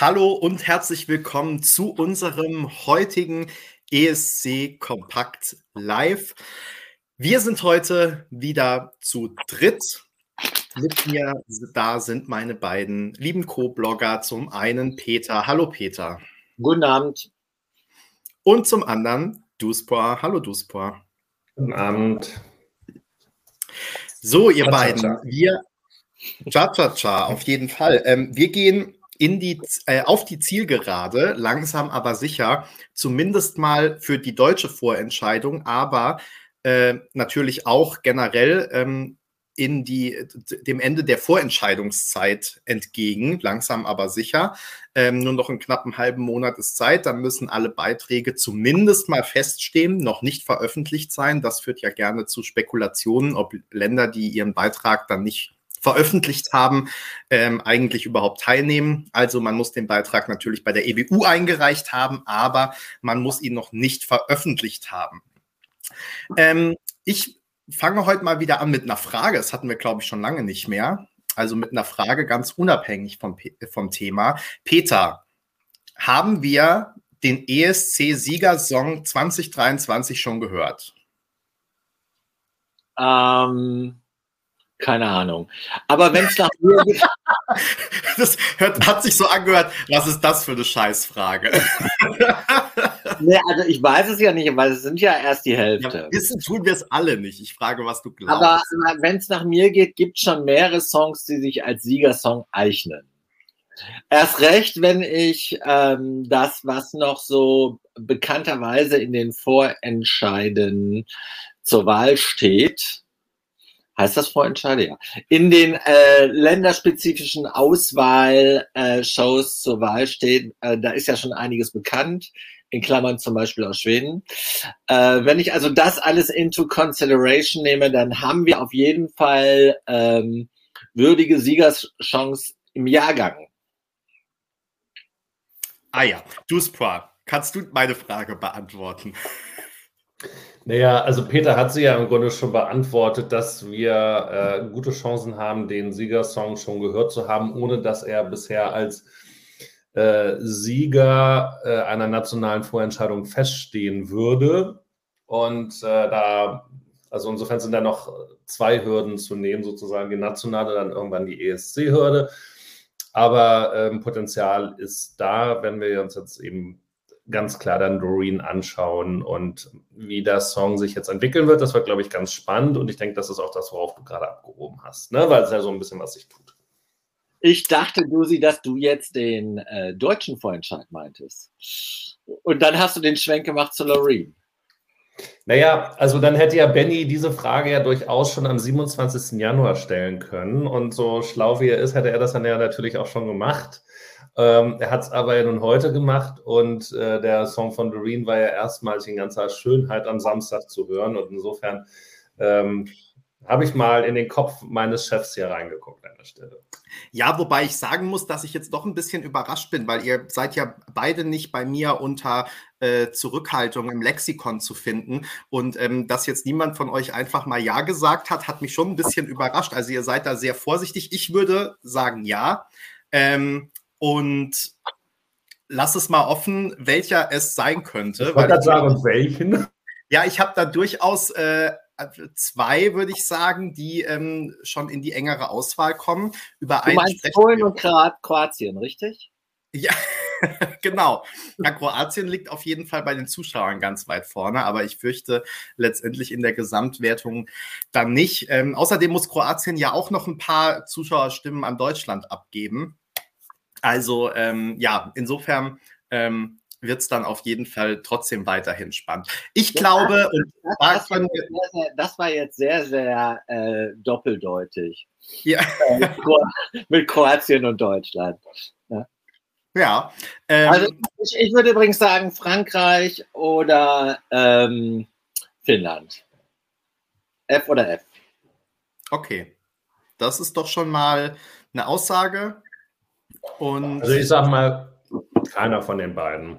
Hallo und herzlich willkommen zu unserem heutigen ESC Kompakt Live. Wir sind heute wieder zu dritt. Mit mir da sind meine beiden lieben Co-Blogger. Zum einen Peter. Hallo Peter. Guten Abend. Und zum anderen Duspor. Hallo Duspor. Guten Abend. So, ihr Cha beiden, -cha. wir. Cha-cha-cha, auf jeden Fall. Ähm, wir gehen in die, äh, auf die Zielgerade, langsam aber sicher, zumindest mal für die deutsche Vorentscheidung, aber äh, natürlich auch generell ähm, in die, dem Ende der Vorentscheidungszeit entgegen, langsam aber sicher. Ähm, nur noch einen knappen halben Monat ist Zeit, dann müssen alle Beiträge zumindest mal feststehen, noch nicht veröffentlicht sein. Das führt ja gerne zu Spekulationen, ob Länder, die ihren Beitrag dann nicht veröffentlicht haben, ähm, eigentlich überhaupt teilnehmen. Also man muss den Beitrag natürlich bei der EBU eingereicht haben, aber man muss ihn noch nicht veröffentlicht haben. Ähm, ich fange heute mal wieder an mit einer Frage. Das hatten wir, glaube ich, schon lange nicht mehr. Also mit einer Frage ganz unabhängig vom, vom Thema. Peter, haben wir den ESC-Siegersong 2023 schon gehört? Ähm, keine Ahnung. Aber wenn es nach mir geht. Das hört, hat sich so angehört, was ist das für eine Scheißfrage? nee, also ich weiß es ja nicht, weil es sind ja erst die Hälfte. Ja, wissen tun wir es alle nicht. Ich frage, was du glaubst. Aber wenn es nach mir geht, gibt es schon mehrere Songs, die sich als Siegersong eignen. Erst recht, wenn ich ähm, das, was noch so bekannterweise in den Vorentscheiden zur Wahl steht, heißt das Vorentscheide, ja, in den äh, länderspezifischen Auswahlshows zur Wahl steht, äh, da ist ja schon einiges bekannt, in Klammern zum Beispiel aus Schweden. Äh, wenn ich also das alles into consideration nehme, dann haben wir auf jeden Fall ähm, würdige Siegerschance im Jahrgang. Ah ja, Duspra, kannst du meine Frage beantworten? Naja, also Peter hat sie ja im Grunde schon beantwortet, dass wir äh, gute Chancen haben, den Siegersong schon gehört zu haben, ohne dass er bisher als äh, Sieger äh, einer nationalen Vorentscheidung feststehen würde. Und äh, da, also insofern sind da noch zwei Hürden zu nehmen, sozusagen die nationale, dann irgendwann die ESC-Hürde. Aber ähm, Potenzial ist da, wenn wir uns jetzt eben ganz klar dann Doreen anschauen und wie der Song sich jetzt entwickeln wird. Das wird, glaube ich, ganz spannend und ich denke, das ist auch das, worauf du gerade abgehoben hast, ne? weil es ja so ein bisschen was sich tut. Ich dachte, Dusi, dass du jetzt den äh, deutschen Vorentscheid meintest. Und dann hast du den Schwenk gemacht zu Loreen. Naja, also dann hätte ja Benny diese Frage ja durchaus schon am 27. Januar stellen können. Und so schlau wie er ist, hätte er das dann ja natürlich auch schon gemacht. Ähm, er hat es aber ja nun heute gemacht und äh, der Song von Doreen war ja erstmals in ganzer Schönheit am Samstag zu hören. Und insofern ähm, habe ich mal in den Kopf meines Chefs hier reingeguckt an der Stelle. Ja, wobei ich sagen muss, dass ich jetzt doch ein bisschen überrascht bin, weil ihr seid ja beide nicht bei mir unter äh, Zurückhaltung im Lexikon zu finden. Und ähm, dass jetzt niemand von euch einfach mal Ja gesagt hat, hat mich schon ein bisschen überrascht. Also ihr seid da sehr vorsichtig. Ich würde sagen Ja. Ähm, und lass es mal offen, welcher es sein könnte. Ich wollte sagen, welchen? Ja, ich habe da durchaus äh, zwei, würde ich sagen, die ähm, schon in die engere Auswahl kommen. Über du meinst Polen und Kroatien, richtig? Ja, genau. Ja, Kroatien liegt auf jeden Fall bei den Zuschauern ganz weit vorne, aber ich fürchte letztendlich in der Gesamtwertung dann nicht. Ähm, außerdem muss Kroatien ja auch noch ein paar Zuschauerstimmen an Deutschland abgeben. Also ähm, ja, insofern ähm, wird es dann auf jeden Fall trotzdem weiterhin spannend. Ich ja, glaube, das, das, war sehr, das, war jetzt sehr, sehr äh, doppeldeutig. Ja. Äh, mit Kroatien und Deutschland. Ja. ja ähm, also ich, ich, würde übrigens sagen Frankreich oder ähm, Finnland. F oder F. Okay. Das ist doch schon mal eine Aussage. Und also ich sag mal, keiner von den beiden.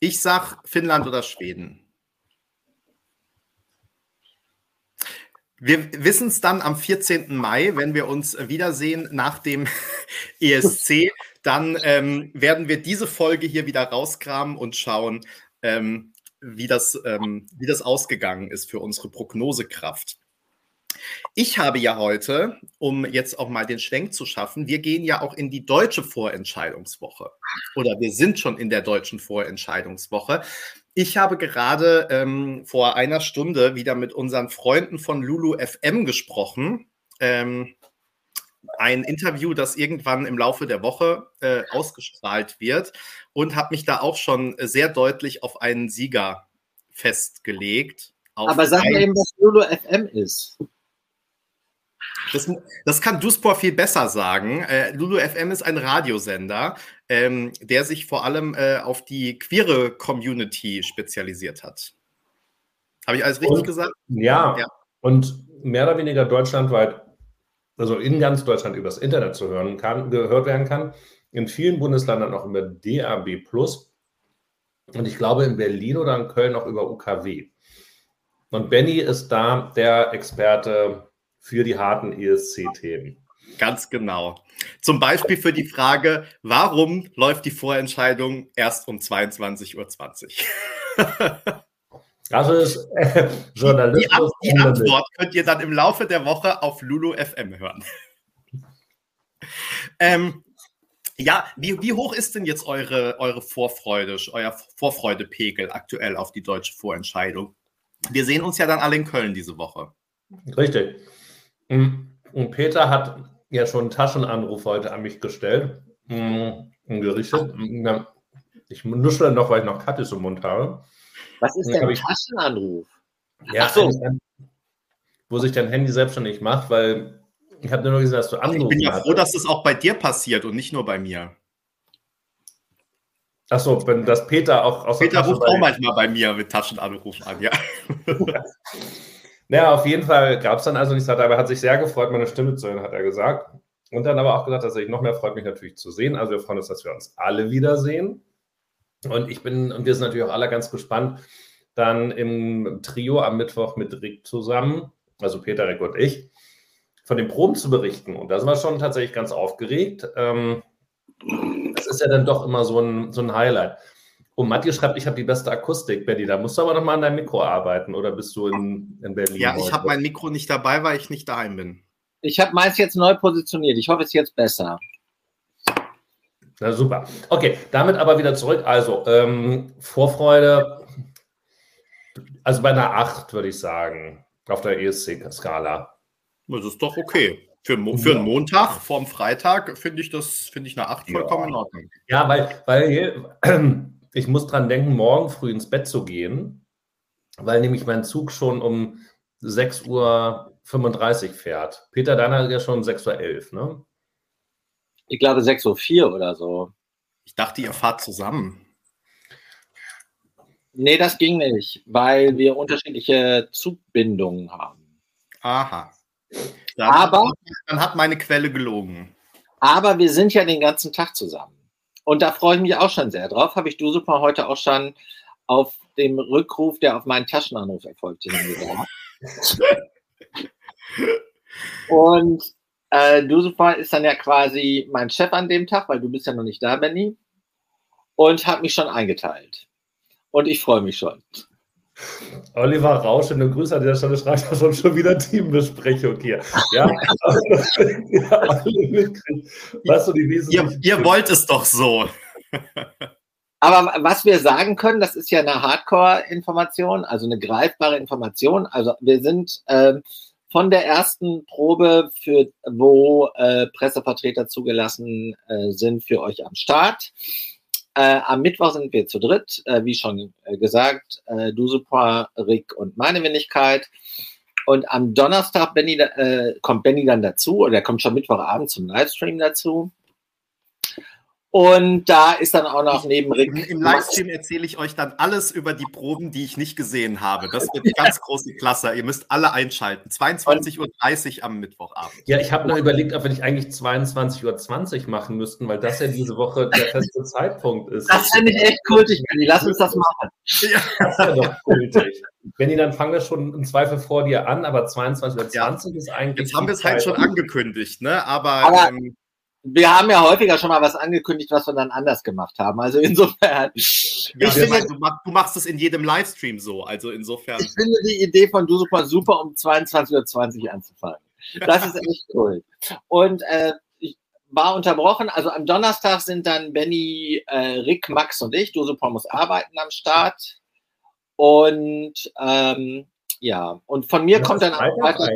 Ich sag Finnland oder Schweden. Wir wissen es dann am 14. Mai, wenn wir uns wiedersehen nach dem ESC. Dann ähm, werden wir diese Folge hier wieder rauskramen und schauen, ähm, wie, das, ähm, wie das ausgegangen ist für unsere Prognosekraft. Ich habe ja heute, um jetzt auch mal den Schwenk zu schaffen, wir gehen ja auch in die deutsche Vorentscheidungswoche. Oder wir sind schon in der deutschen Vorentscheidungswoche. Ich habe gerade ähm, vor einer Stunde wieder mit unseren Freunden von Lulu FM gesprochen. Ähm, ein Interview, das irgendwann im Laufe der Woche äh, ausgestrahlt wird und habe mich da auch schon sehr deutlich auf einen Sieger festgelegt. Aber sag mir eben, was Lulu FM ist. Das, das kann Duspor viel besser sagen. Äh, Lulu FM ist ein Radiosender, ähm, der sich vor allem äh, auf die queere Community spezialisiert hat. Habe ich alles richtig und, gesagt? Ja, ja, und mehr oder weniger deutschlandweit, also in ganz Deutschland übers Internet zu hören kann, gehört werden kann. In vielen Bundesländern auch über DAB Plus. Und ich glaube in Berlin oder in Köln auch über UKW. Und Benny ist da der Experte für die harten ESC-Themen. Ganz genau. Zum Beispiel für die Frage, warum läuft die Vorentscheidung erst um 22.20 Uhr? Das ist äh, Journalismus. Die, die Antwort könnt ihr dann im Laufe der Woche auf Lulu FM hören. ähm, ja, wie, wie hoch ist denn jetzt eure, eure Vorfreude, euer Vorfreudepegel aktuell auf die deutsche Vorentscheidung? Wir sehen uns ja dann alle in Köln diese Woche. Richtig. Und Peter hat ja schon einen Taschenanruf heute an mich gestellt und gerichtet. Ich nuschle noch, weil ich noch Kattis im Mund habe. Was ist denn ein Taschenanruf? Ja, so. wo sich dein Handy selbstständig macht, weil ich habe nur gesehen, dass du angerufen hast. Ich bin ja froh, dass das auch bei dir passiert und nicht nur bei mir. Achso, wenn das Peter auch aus Peter ruft auch manchmal bei mir mit Taschenanruf an, ja. Naja, auf jeden Fall gab es dann also nichts, aber er hat sich sehr gefreut, meine Stimme zu hören, hat er gesagt. Und dann aber auch gesagt, dass er sich noch mehr freut, mich natürlich zu sehen. Also wir freuen uns, dass wir uns alle wiedersehen. Und ich bin, und wir sind natürlich auch alle ganz gespannt, dann im Trio am Mittwoch mit Rick zusammen, also Peter, Rick und ich, von den Proben zu berichten. Und da sind wir schon tatsächlich ganz aufgeregt. Ähm, das ist ja dann doch immer so ein, so ein Highlight. Und Matthias schreibt, ich habe die beste Akustik, Betty. Da musst du aber noch mal an deinem Mikro arbeiten oder bist du in, in Berlin? Ja, ich habe mein Mikro nicht dabei, weil ich nicht daheim bin. Ich habe meins jetzt neu positioniert. Ich hoffe, es ist jetzt besser. Na super. Okay, damit aber wieder zurück. Also, ähm, Vorfreude, also bei einer 8 würde ich sagen, auf der ESC-Skala. Das ist doch okay. Für, für ja. einen Montag vorm Freitag finde ich das, finde ich eine 8 vollkommen ja. in Ordnung. Ja, weil, weil ich muss dran denken, morgen früh ins Bett zu gehen, weil nämlich mein Zug schon um 6.35 Uhr fährt. Peter, deiner ist ja schon um 6.11 Uhr, ne? Ich glaube 6.04 Uhr oder so. Ich dachte, ihr fahrt zusammen. Nee, das ging nicht, weil wir unterschiedliche Zugbindungen haben. Aha. Dann, aber, dann hat meine Quelle gelogen. Aber wir sind ja den ganzen Tag zusammen. Und da freue ich mich auch schon sehr drauf. Habe ich du super heute auch schon auf dem Rückruf, der auf meinen Taschenanruf erfolgte. Und äh, du super ist dann ja quasi mein Chef an dem Tag, weil du bist ja noch nicht da, Benny. Und hat mich schon eingeteilt. Und ich freue mich schon. Oliver Rausch, eine Grüße an dieser Stelle, schreibt ja schon, schon wieder Teambesprechung hier. Ja, was so die ihr, ihr wollt es doch so. Aber was wir sagen können, das ist ja eine Hardcore-Information, also eine greifbare Information. Also wir sind äh, von der ersten Probe, für, wo äh, Pressevertreter zugelassen äh, sind, für euch am Start. Äh, am Mittwoch sind wir zu dritt, äh, wie schon äh, gesagt, äh, du super, Rick und meine Wenigkeit. Und am Donnerstag Benny, äh, kommt Benny dann dazu, oder er kommt schon Mittwochabend zum Livestream dazu. Und da ist dann auch noch neben Rick. Im Livestream erzähle ich euch dann alles über die Proben, die ich nicht gesehen habe. Das wird eine ganz große Klasse. Ihr müsst alle einschalten. 22.30 Uhr am Mittwochabend. Ja, ich habe noch überlegt, ob wir nicht eigentlich 22.20 Uhr machen müssten, weil das ja diese Woche der feste Zeitpunkt ist. Das finde ich echt kultig, Benny. Lass uns das machen. Ja. Das wäre doch kultig. Benni, dann fangen wir schon im Zweifel vor dir an, aber 22 oder 20 ja. ist eigentlich. Jetzt haben wir es halt schon angekündigt, ne? Aber, aber ähm, wir haben ja häufiger schon mal was angekündigt, was wir dann anders gemacht haben. Also insofern. Ja, finde, du, machst, du, machst es in jedem Livestream so. Also insofern. Ich finde die Idee von Du Super super, um 22.20 Uhr anzufangen. Das ist echt cool. Und äh, ich war unterbrochen. Also am Donnerstag sind dann Benny, äh, Rick, Max und ich. Du Super muss arbeiten am Start. Und ähm, ja, und von mir ja, kommt dann auch weiter.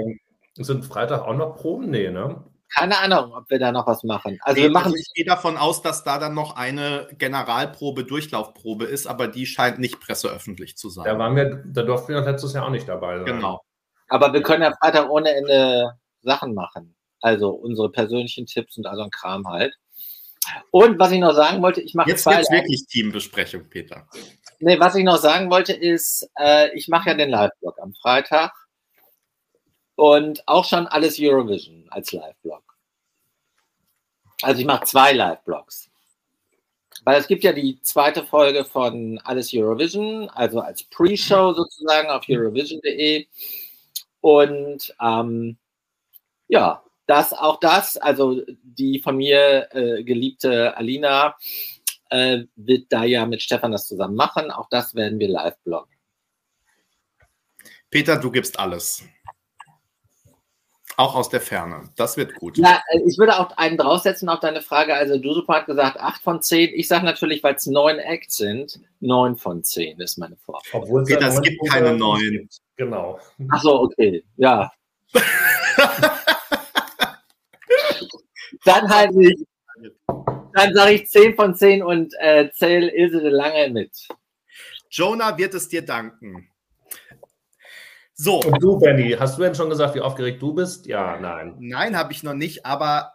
Sind Freitag auch noch Proben? Nee, ne? Keine Ahnung, ob wir da noch was machen. Also nee, wir machen. Also ich gehe davon aus, dass da dann noch eine Generalprobe, Durchlaufprobe ist, aber die scheint nicht presseöffentlich zu sein. Da waren wir, da durften wir letztes Jahr auch nicht dabei sein. Genau. Aber wir können ja Freitag ohne Ende Sachen machen. Also unsere persönlichen Tipps und also ein Kram halt. Und was ich noch sagen wollte, ich mache jetzt zwei jetzt wirklich Teambesprechung, Peter. Nee, was ich noch sagen wollte ist, äh, ich mache ja den Live-Blog am Freitag und auch schon alles Eurovision als Live-Blog. Also ich mache zwei Live-Blogs. Weil es gibt ja die zweite Folge von Alles Eurovision, also als Pre-Show sozusagen auf Eurovision.de. Und ähm, ja, das auch das, also die von mir äh, geliebte Alina äh, wird da ja mit Stefan das zusammen machen. Auch das werden wir live bloggen. Peter, du gibst alles. Auch aus der Ferne. Das wird gut. Ja, äh, ich würde auch einen draufsetzen auf deine Frage. Also Dusupo hat gesagt 8 von 10. Ich sage natürlich, weil es neun Acts sind, 9 von 10 ist meine Vorstellung. Obwohl es, okay, es gibt keine neun. Genau. Ach so, okay. Ja. dann halt ich. Dann sage ich 10 von 10 und äh, zähle Ilse de Lange mit. Jonah wird es dir danken. So. Und du, Benny, hast du denn schon gesagt, wie aufgeregt du bist? Ja, nein. Nein, habe ich noch nicht, aber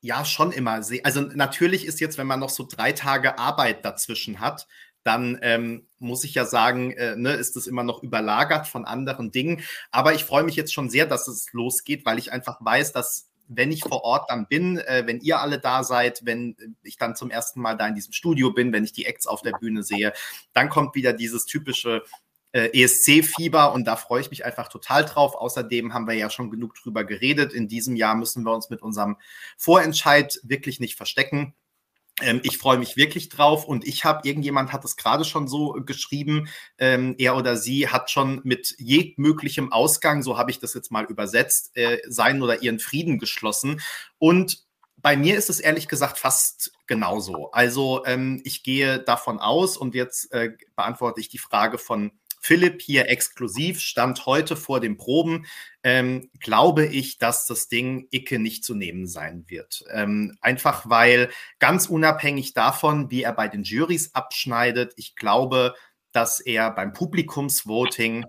ja, schon immer. Also natürlich ist jetzt, wenn man noch so drei Tage Arbeit dazwischen hat, dann ähm, muss ich ja sagen, äh, ne, ist es immer noch überlagert von anderen Dingen. Aber ich freue mich jetzt schon sehr, dass es losgeht, weil ich einfach weiß, dass wenn ich vor Ort dann bin, äh, wenn ihr alle da seid, wenn ich dann zum ersten Mal da in diesem Studio bin, wenn ich die Acts auf der Bühne sehe, dann kommt wieder dieses typische ESC-Fieber und da freue ich mich einfach total drauf. Außerdem haben wir ja schon genug drüber geredet. In diesem Jahr müssen wir uns mit unserem Vorentscheid wirklich nicht verstecken. Ähm, ich freue mich wirklich drauf und ich habe, irgendjemand hat es gerade schon so geschrieben, ähm, er oder sie hat schon mit jegmöglichem Ausgang, so habe ich das jetzt mal übersetzt, äh, seinen oder ihren Frieden geschlossen. Und bei mir ist es ehrlich gesagt fast genauso. Also ähm, ich gehe davon aus und jetzt äh, beantworte ich die Frage von Philipp hier exklusiv, stand heute vor den Proben, ähm, glaube ich, dass das Ding Icke nicht zu nehmen sein wird. Ähm, einfach weil ganz unabhängig davon, wie er bei den Juries abschneidet, ich glaube, dass er beim Publikumsvoting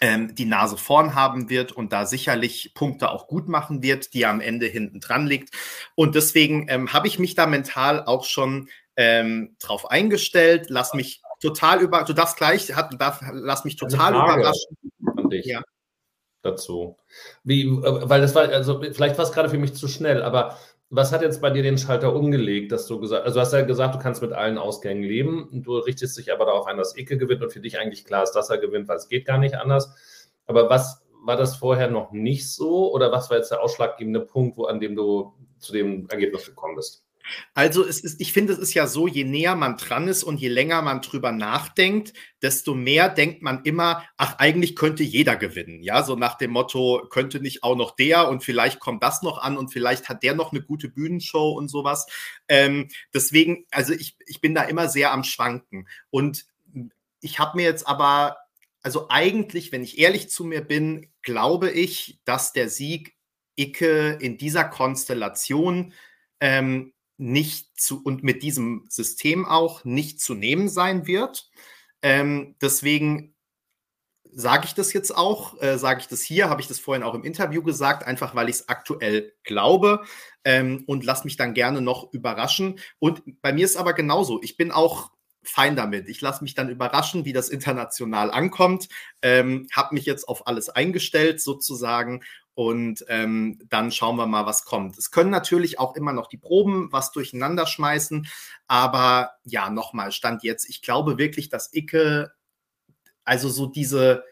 ähm, die Nase vorn haben wird und da sicherlich Punkte auch gut machen wird, die er am Ende hinten dran liegt. Und deswegen ähm, habe ich mich da mental auch schon ähm, drauf eingestellt. Lass mich total über, du darfst gleich, hat, darf, lass mich total überraschen. An dich ja. Dazu. Wie, äh, weil das war, also vielleicht war es gerade für mich zu schnell, aber was hat jetzt bei dir den Schalter umgelegt, dass du gesagt, also du hast ja gesagt, du kannst mit allen Ausgängen leben du richtest dich aber darauf ein, dass Icke gewinnt und für dich eigentlich klar ist, dass er gewinnt, weil es geht gar nicht anders. Aber was war das vorher noch nicht so oder was war jetzt der ausschlaggebende Punkt, wo, an dem du zu dem Ergebnis gekommen bist? Also es ist, ich finde, es ist ja so, je näher man dran ist und je länger man drüber nachdenkt, desto mehr denkt man immer, ach, eigentlich könnte jeder gewinnen. Ja, so nach dem Motto, könnte nicht auch noch der und vielleicht kommt das noch an und vielleicht hat der noch eine gute Bühnenshow und sowas. Ähm, deswegen, also ich, ich bin da immer sehr am Schwanken. Und ich habe mir jetzt aber, also eigentlich, wenn ich ehrlich zu mir bin, glaube ich, dass der Sieg Icke in dieser Konstellation ähm, nicht zu und mit diesem System auch nicht zu nehmen sein wird. Ähm, deswegen sage ich das jetzt auch, äh, sage ich das hier, habe ich das vorhin auch im Interview gesagt, einfach weil ich es aktuell glaube ähm, und lass mich dann gerne noch überraschen. Und bei mir ist aber genauso. Ich bin auch fein damit. Ich lasse mich dann überraschen, wie das international ankommt. Ähm, habe mich jetzt auf alles eingestellt sozusagen und ähm, dann schauen wir mal, was kommt. Es können natürlich auch immer noch die Proben was durcheinander schmeißen, aber ja, nochmal, Stand jetzt. Ich glaube wirklich, dass Icke also so diese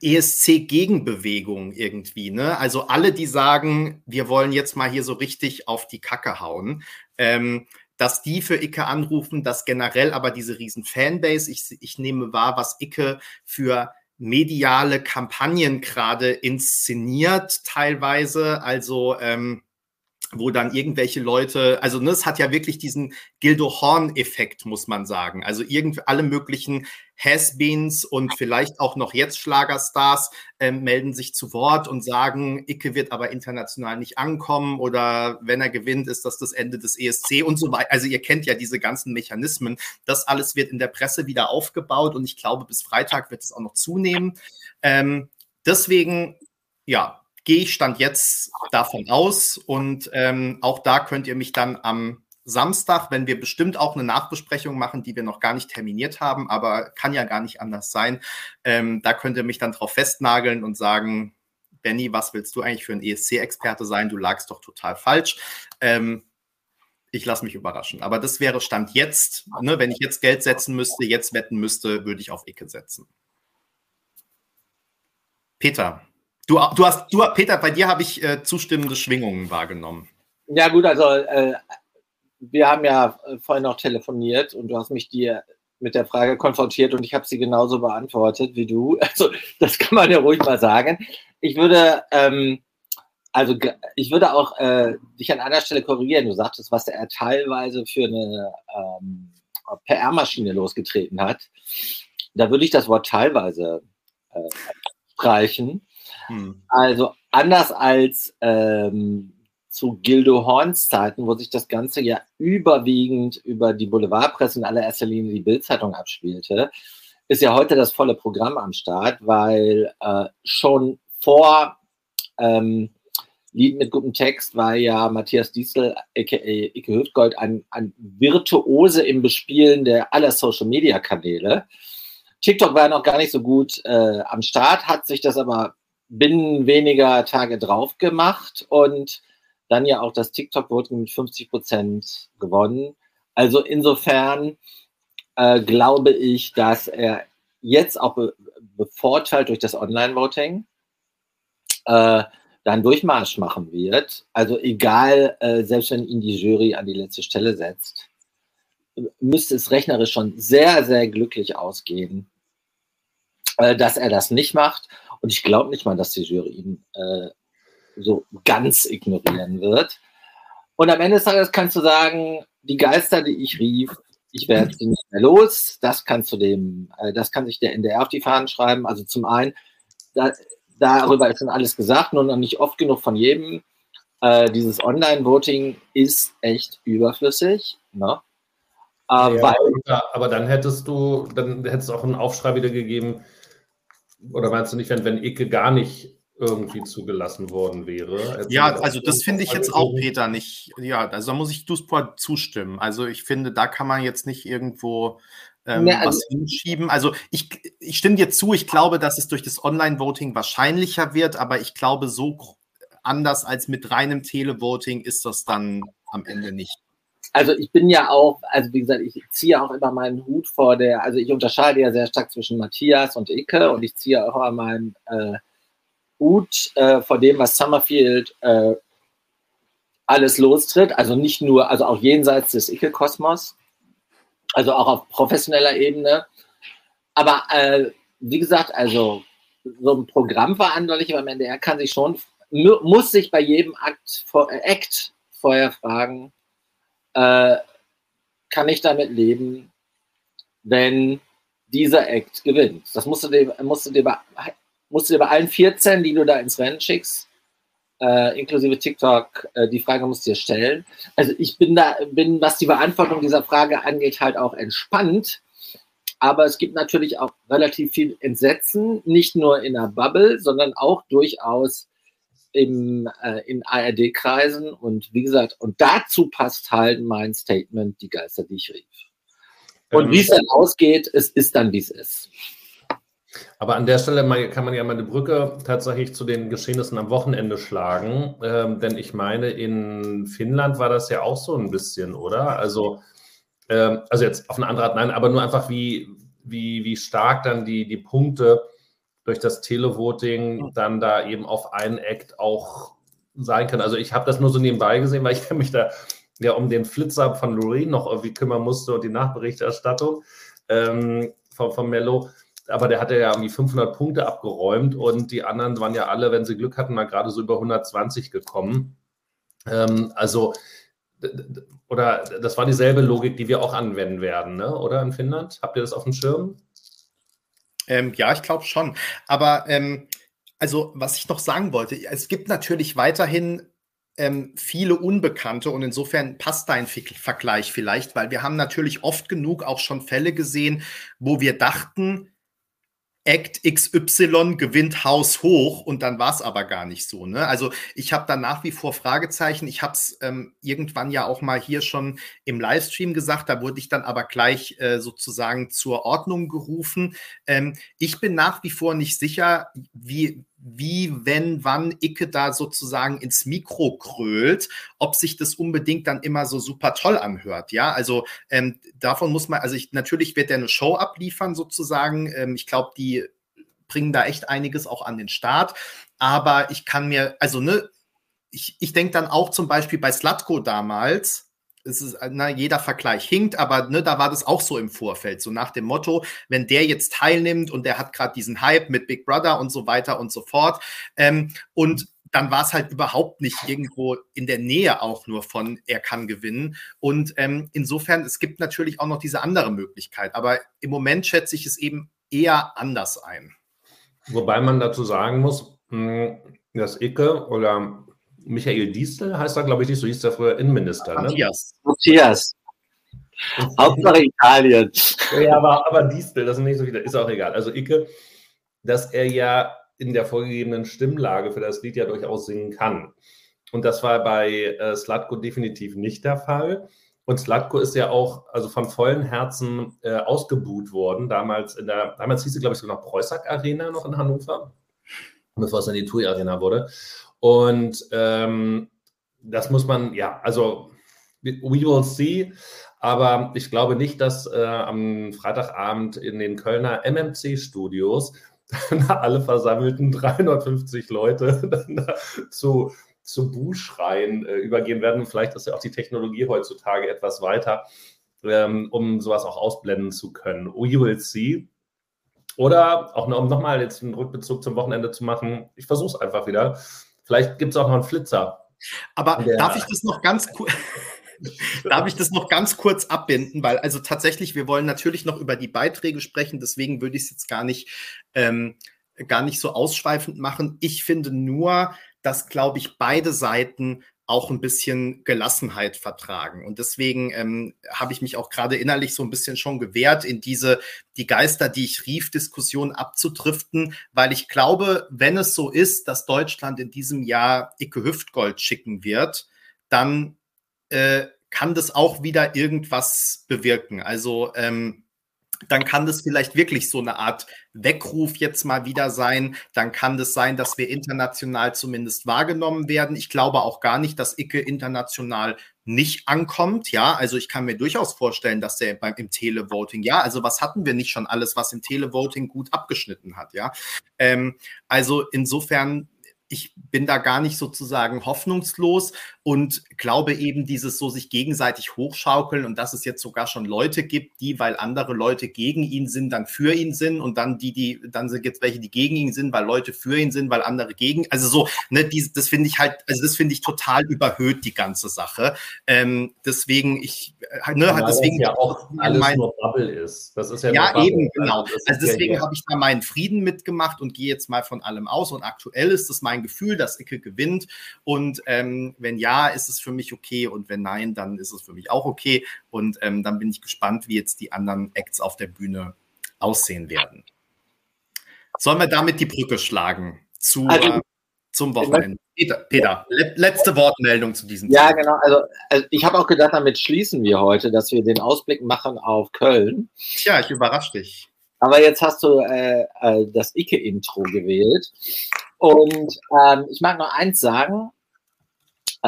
ESC-Gegenbewegung irgendwie, ne? Also alle, die sagen, wir wollen jetzt mal hier so richtig auf die Kacke hauen, ähm, dass die für Icke anrufen, dass generell aber diese riesen Fanbase, ich, ich nehme wahr, was Icke für mediale Kampagnen gerade inszeniert teilweise, also ähm, wo dann irgendwelche Leute, also ne, es hat ja wirklich diesen Gildo Horn-Effekt, muss man sagen. Also irgendwie alle möglichen Has-Beens und vielleicht auch noch jetzt Schlagerstars ähm, melden sich zu Wort und sagen, Icke wird aber international nicht ankommen oder wenn er gewinnt, ist das das Ende des ESC und so weiter. Also ihr kennt ja diese ganzen Mechanismen. Das alles wird in der Presse wieder aufgebaut und ich glaube, bis Freitag wird es auch noch zunehmen. Ähm, deswegen, ja, gehe ich Stand jetzt davon aus. Und ähm, auch da könnt ihr mich dann am Samstag, wenn wir bestimmt auch eine Nachbesprechung machen, die wir noch gar nicht terminiert haben, aber kann ja gar nicht anders sein. Ähm, da könnt ihr mich dann drauf festnageln und sagen, Benny, was willst du eigentlich für ein ESC-Experte sein? Du lagst doch total falsch. Ähm, ich lasse mich überraschen. Aber das wäre Stand jetzt. Ne, wenn ich jetzt Geld setzen müsste, jetzt wetten müsste, würde ich auf Icke setzen. Peter, Du, du hast, du, Peter, bei dir habe ich äh, zustimmende Schwingungen wahrgenommen. Ja, gut, also äh, wir haben ja äh, vorhin noch telefoniert und du hast mich dir mit der Frage konfrontiert und ich habe sie genauso beantwortet wie du. Also das kann man ja ruhig mal sagen. Ich würde, ähm, also ich würde auch äh, dich an einer Stelle korrigieren. Du sagtest, was er teilweise für eine ähm, PR-Maschine losgetreten hat. Da würde ich das Wort teilweise äh, streichen. Hm. Also anders als ähm, zu Gildo Horns Zeiten, wo sich das Ganze ja überwiegend über die Boulevardpresse in allererster Linie die Bildzeitung abspielte, ist ja heute das volle Programm am Start, weil äh, schon vor ähm, Lied mit gutem Text war ja Matthias Diesel, aka Ike Hüftgold, ein, ein Virtuose im Bespielen der aller Social Media Kanäle. TikTok war noch gar nicht so gut äh, am Start, hat sich das aber binnen weniger Tage drauf gemacht und dann ja auch das TikTok-Voting mit 50 Prozent gewonnen. Also insofern äh, glaube ich, dass er jetzt auch be bevorteilt durch das Online-Voting äh, dann Durchmarsch machen wird. Also egal, äh, selbst wenn ihn die Jury an die letzte Stelle setzt, müsste es rechnerisch schon sehr, sehr glücklich ausgehen, äh, dass er das nicht macht. Und ich glaube nicht mal, dass die Jury ihn äh, so ganz ignorieren wird. Und am Ende des Tages kannst du sagen, die Geister, die ich rief, ich werde sie nicht mehr los. Das kannst du dem, äh, das kann sich der NDR auf die Fahnen schreiben. Also zum einen, da, darüber ist schon alles gesagt, nur noch nicht oft genug von jedem. Äh, dieses Online-Voting ist echt überflüssig. Ne? Äh, ja, aber dann hättest du, dann hättest du auch einen Aufschrei wieder gegeben, oder meinst du nicht, wenn, wenn Icke gar nicht irgendwie zugelassen worden wäre? Ja, also das finde ich jetzt auch, Peter, nicht. Ja, also da muss ich Dusport zustimmen. Also ich finde, da kann man jetzt nicht irgendwo ähm, ja, also, was hinschieben. Also ich, ich stimme dir zu, ich glaube, dass es durch das Online-Voting wahrscheinlicher wird, aber ich glaube, so anders als mit reinem Televoting ist das dann am Ende nicht also ich bin ja auch, also wie gesagt, ich ziehe auch immer meinen Hut vor der, also ich unterscheide ja sehr stark zwischen Matthias und Icke und ich ziehe auch immer meinen äh, Hut äh, vor dem, was Summerfield äh, alles lostritt, also nicht nur, also auch jenseits des Icke-Kosmos, also auch auf professioneller Ebene. Aber äh, wie gesagt, also so ein Programmverantwortlicher beim NDR kann sich schon, muss sich bei jedem Akt, äh, Act vorher fragen, äh, kann ich damit leben, wenn dieser Act gewinnt. Das musst du dir, musst du dir, bei, musst du dir bei allen 14, die du da ins Rennen schickst, äh, inklusive TikTok, äh, die Frage musst du dir stellen. Also ich bin da, bin, was die Beantwortung dieser Frage angeht, halt auch entspannt. Aber es gibt natürlich auch relativ viel Entsetzen, nicht nur in der Bubble, sondern auch durchaus im, äh, in ARD-Kreisen und wie gesagt, und dazu passt halt mein Statement, die Geister, die ich rief. Und ähm, wie es dann ausgeht, es ist dann, wie es ist. Aber an der Stelle kann man ja mal eine Brücke tatsächlich zu den Geschehnissen am Wochenende schlagen. Ähm, denn ich meine, in Finnland war das ja auch so ein bisschen, oder? Also, ähm, also jetzt auf eine andere Art, nein, aber nur einfach wie, wie, wie stark dann die, die Punkte durch das Televoting dann da eben auf einen Act auch sein können. Also ich habe das nur so nebenbei gesehen, weil ich mich da ja um den Flitzer von Lorraine noch irgendwie kümmern musste und die Nachberichterstattung ähm, von, von Mello. Aber der hatte ja irgendwie 500 Punkte abgeräumt und die anderen waren ja alle, wenn sie Glück hatten, mal gerade so über 120 gekommen. Ähm, also, oder das war dieselbe Logik, die wir auch anwenden werden, ne? oder in Finnland? Habt ihr das auf dem Schirm? Ähm, ja, ich glaube schon. Aber ähm, also, was ich noch sagen wollte, es gibt natürlich weiterhin ähm, viele Unbekannte und insofern passt dein Vergleich vielleicht, weil wir haben natürlich oft genug auch schon Fälle gesehen, wo wir dachten, Act XY gewinnt Haus hoch und dann war es aber gar nicht so. Ne? Also ich habe da nach wie vor Fragezeichen. Ich habe es ähm, irgendwann ja auch mal hier schon im Livestream gesagt, da wurde ich dann aber gleich äh, sozusagen zur Ordnung gerufen. Ähm, ich bin nach wie vor nicht sicher, wie, wie, wenn, wann Icke da sozusagen ins Mikro krölt, ob sich das unbedingt dann immer so super toll anhört. Ja, also ähm, davon muss man, also ich, natürlich wird er eine Show abliefern sozusagen. Ähm, ich glaube, die bringen da echt einiges auch an den Start. Aber ich kann mir, also ne, ich, ich denke dann auch zum Beispiel bei Slatko damals, es ist, na, jeder Vergleich hinkt, aber ne, da war das auch so im Vorfeld, so nach dem Motto, wenn der jetzt teilnimmt und der hat gerade diesen Hype mit Big Brother und so weiter und so fort. Ähm, und dann war es halt überhaupt nicht irgendwo in der Nähe auch nur von, er kann gewinnen. Und ähm, insofern, es gibt natürlich auch noch diese andere Möglichkeit. Aber im Moment schätze ich es eben eher anders ein. Wobei man dazu sagen muss, hm, dass Icke oder Michael Diesel heißt er, glaube ich, nicht, so hieß er früher Innenminister. Ne? Matthias. Matthias. Hauptsache Italien. Ja, aber, aber Diesel, das ist nicht so viel, ist auch egal. Also Icke, dass er ja in der vorgegebenen Stimmlage für das Lied ja durchaus singen kann. Und das war bei äh, Slatko definitiv nicht der Fall. Und Slatko ist ja auch also von vollen Herzen äh, ausgebuht worden. Damals in der, damals hieß sie, glaube ich, sogar noch Preußack Arena noch in Hannover, bevor es dann die TUI Arena wurde. Und ähm, das muss man, ja, also we will see. Aber ich glaube nicht, dass äh, am Freitagabend in den Kölner MMC-Studios alle versammelten 350 Leute zu, zu Buhschreien äh, übergehen werden. Vielleicht ist ja auch die Technologie heutzutage etwas weiter, ähm, um sowas auch ausblenden zu können. We will see. Oder auch um nochmal jetzt einen Rückbezug zum Wochenende zu machen, ich versuche es einfach wieder. Vielleicht gibt es auch noch einen Flitzer. Aber darf ich das noch ganz kurz. Darf ich das noch ganz kurz abbinden? Weil also tatsächlich, wir wollen natürlich noch über die Beiträge sprechen, deswegen würde ich es jetzt gar nicht, ähm, gar nicht so ausschweifend machen. Ich finde nur, dass, glaube ich, beide Seiten auch ein bisschen Gelassenheit vertragen. Und deswegen ähm, habe ich mich auch gerade innerlich so ein bisschen schon gewehrt, in diese die Geister, die ich rief, Diskussion abzudriften, weil ich glaube, wenn es so ist, dass Deutschland in diesem Jahr Icke Hüftgold schicken wird, dann äh, kann das auch wieder irgendwas bewirken. Also ähm, dann kann das vielleicht wirklich so eine Art Weckruf jetzt mal wieder sein. Dann kann das sein, dass wir international zumindest wahrgenommen werden. Ich glaube auch gar nicht, dass Icke international nicht ankommt. Ja, also ich kann mir durchaus vorstellen, dass der beim im Televoting, ja, also was hatten wir nicht schon alles, was im Televoting gut abgeschnitten hat, ja. Ähm, also insofern ich bin da gar nicht sozusagen hoffnungslos und glaube eben dieses so sich gegenseitig hochschaukeln und dass es jetzt sogar schon Leute gibt, die, weil andere Leute gegen ihn sind, dann für ihn sind und dann die, die, dann gibt es welche, die gegen ihn sind, weil Leute für ihn sind, weil andere gegen, also so, ne, die, das finde ich halt, also das finde ich total überhöht, die ganze Sache. Ähm, deswegen, ich, äh, ne, ja, deswegen ja auch alles mein, nur Bubble ist. Das ist ja, ja eben, genau. Also, also deswegen ja habe ich da meinen Frieden mitgemacht und gehe jetzt mal von allem aus und aktuell ist das mein mein Gefühl, dass Icke gewinnt. Und ähm, wenn ja, ist es für mich okay. Und wenn nein, dann ist es für mich auch okay. Und ähm, dann bin ich gespannt, wie jetzt die anderen Acts auf der Bühne aussehen werden. Sollen wir damit die Brücke schlagen zu, also, äh, zum Wochenende? Peter, Peter, letzte Wortmeldung zu diesem Ja, Thema. genau. Also, also ich habe auch gedacht, damit schließen wir heute, dass wir den Ausblick machen auf Köln. Tja, ich überrasche dich. Aber jetzt hast du äh, äh, das Icke-Intro gewählt. Und ähm, ich mag nur eins sagen.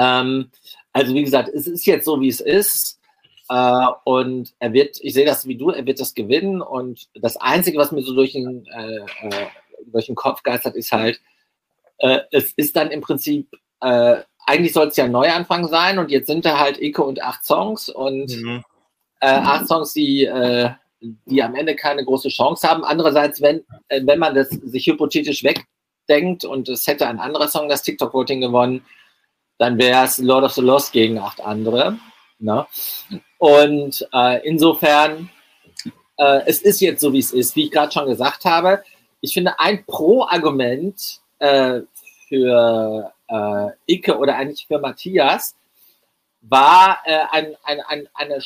Ähm, also wie gesagt, es ist jetzt so, wie es ist. Äh, und er wird, ich sehe das wie du, er wird das gewinnen. Und das Einzige, was mir so durch den, äh, äh durch den Kopf geistert, ist halt, äh, es ist dann im Prinzip, äh, eigentlich soll es ja ein Neuanfang sein und jetzt sind da halt Ike und acht Songs und mhm. Äh, acht Songs, die, die am Ende keine große Chance haben. Andererseits, wenn, wenn man das sich hypothetisch wegdenkt und es hätte ein anderer Song das TikTok-Voting gewonnen, dann wäre es Lord of the Lost gegen acht andere. Ne? Und äh, insofern, äh, es ist jetzt so, wie es ist, wie ich gerade schon gesagt habe. Ich finde, ein Pro-Argument äh, für äh, Icke oder eigentlich für Matthias war äh, ein, ein, ein, eine,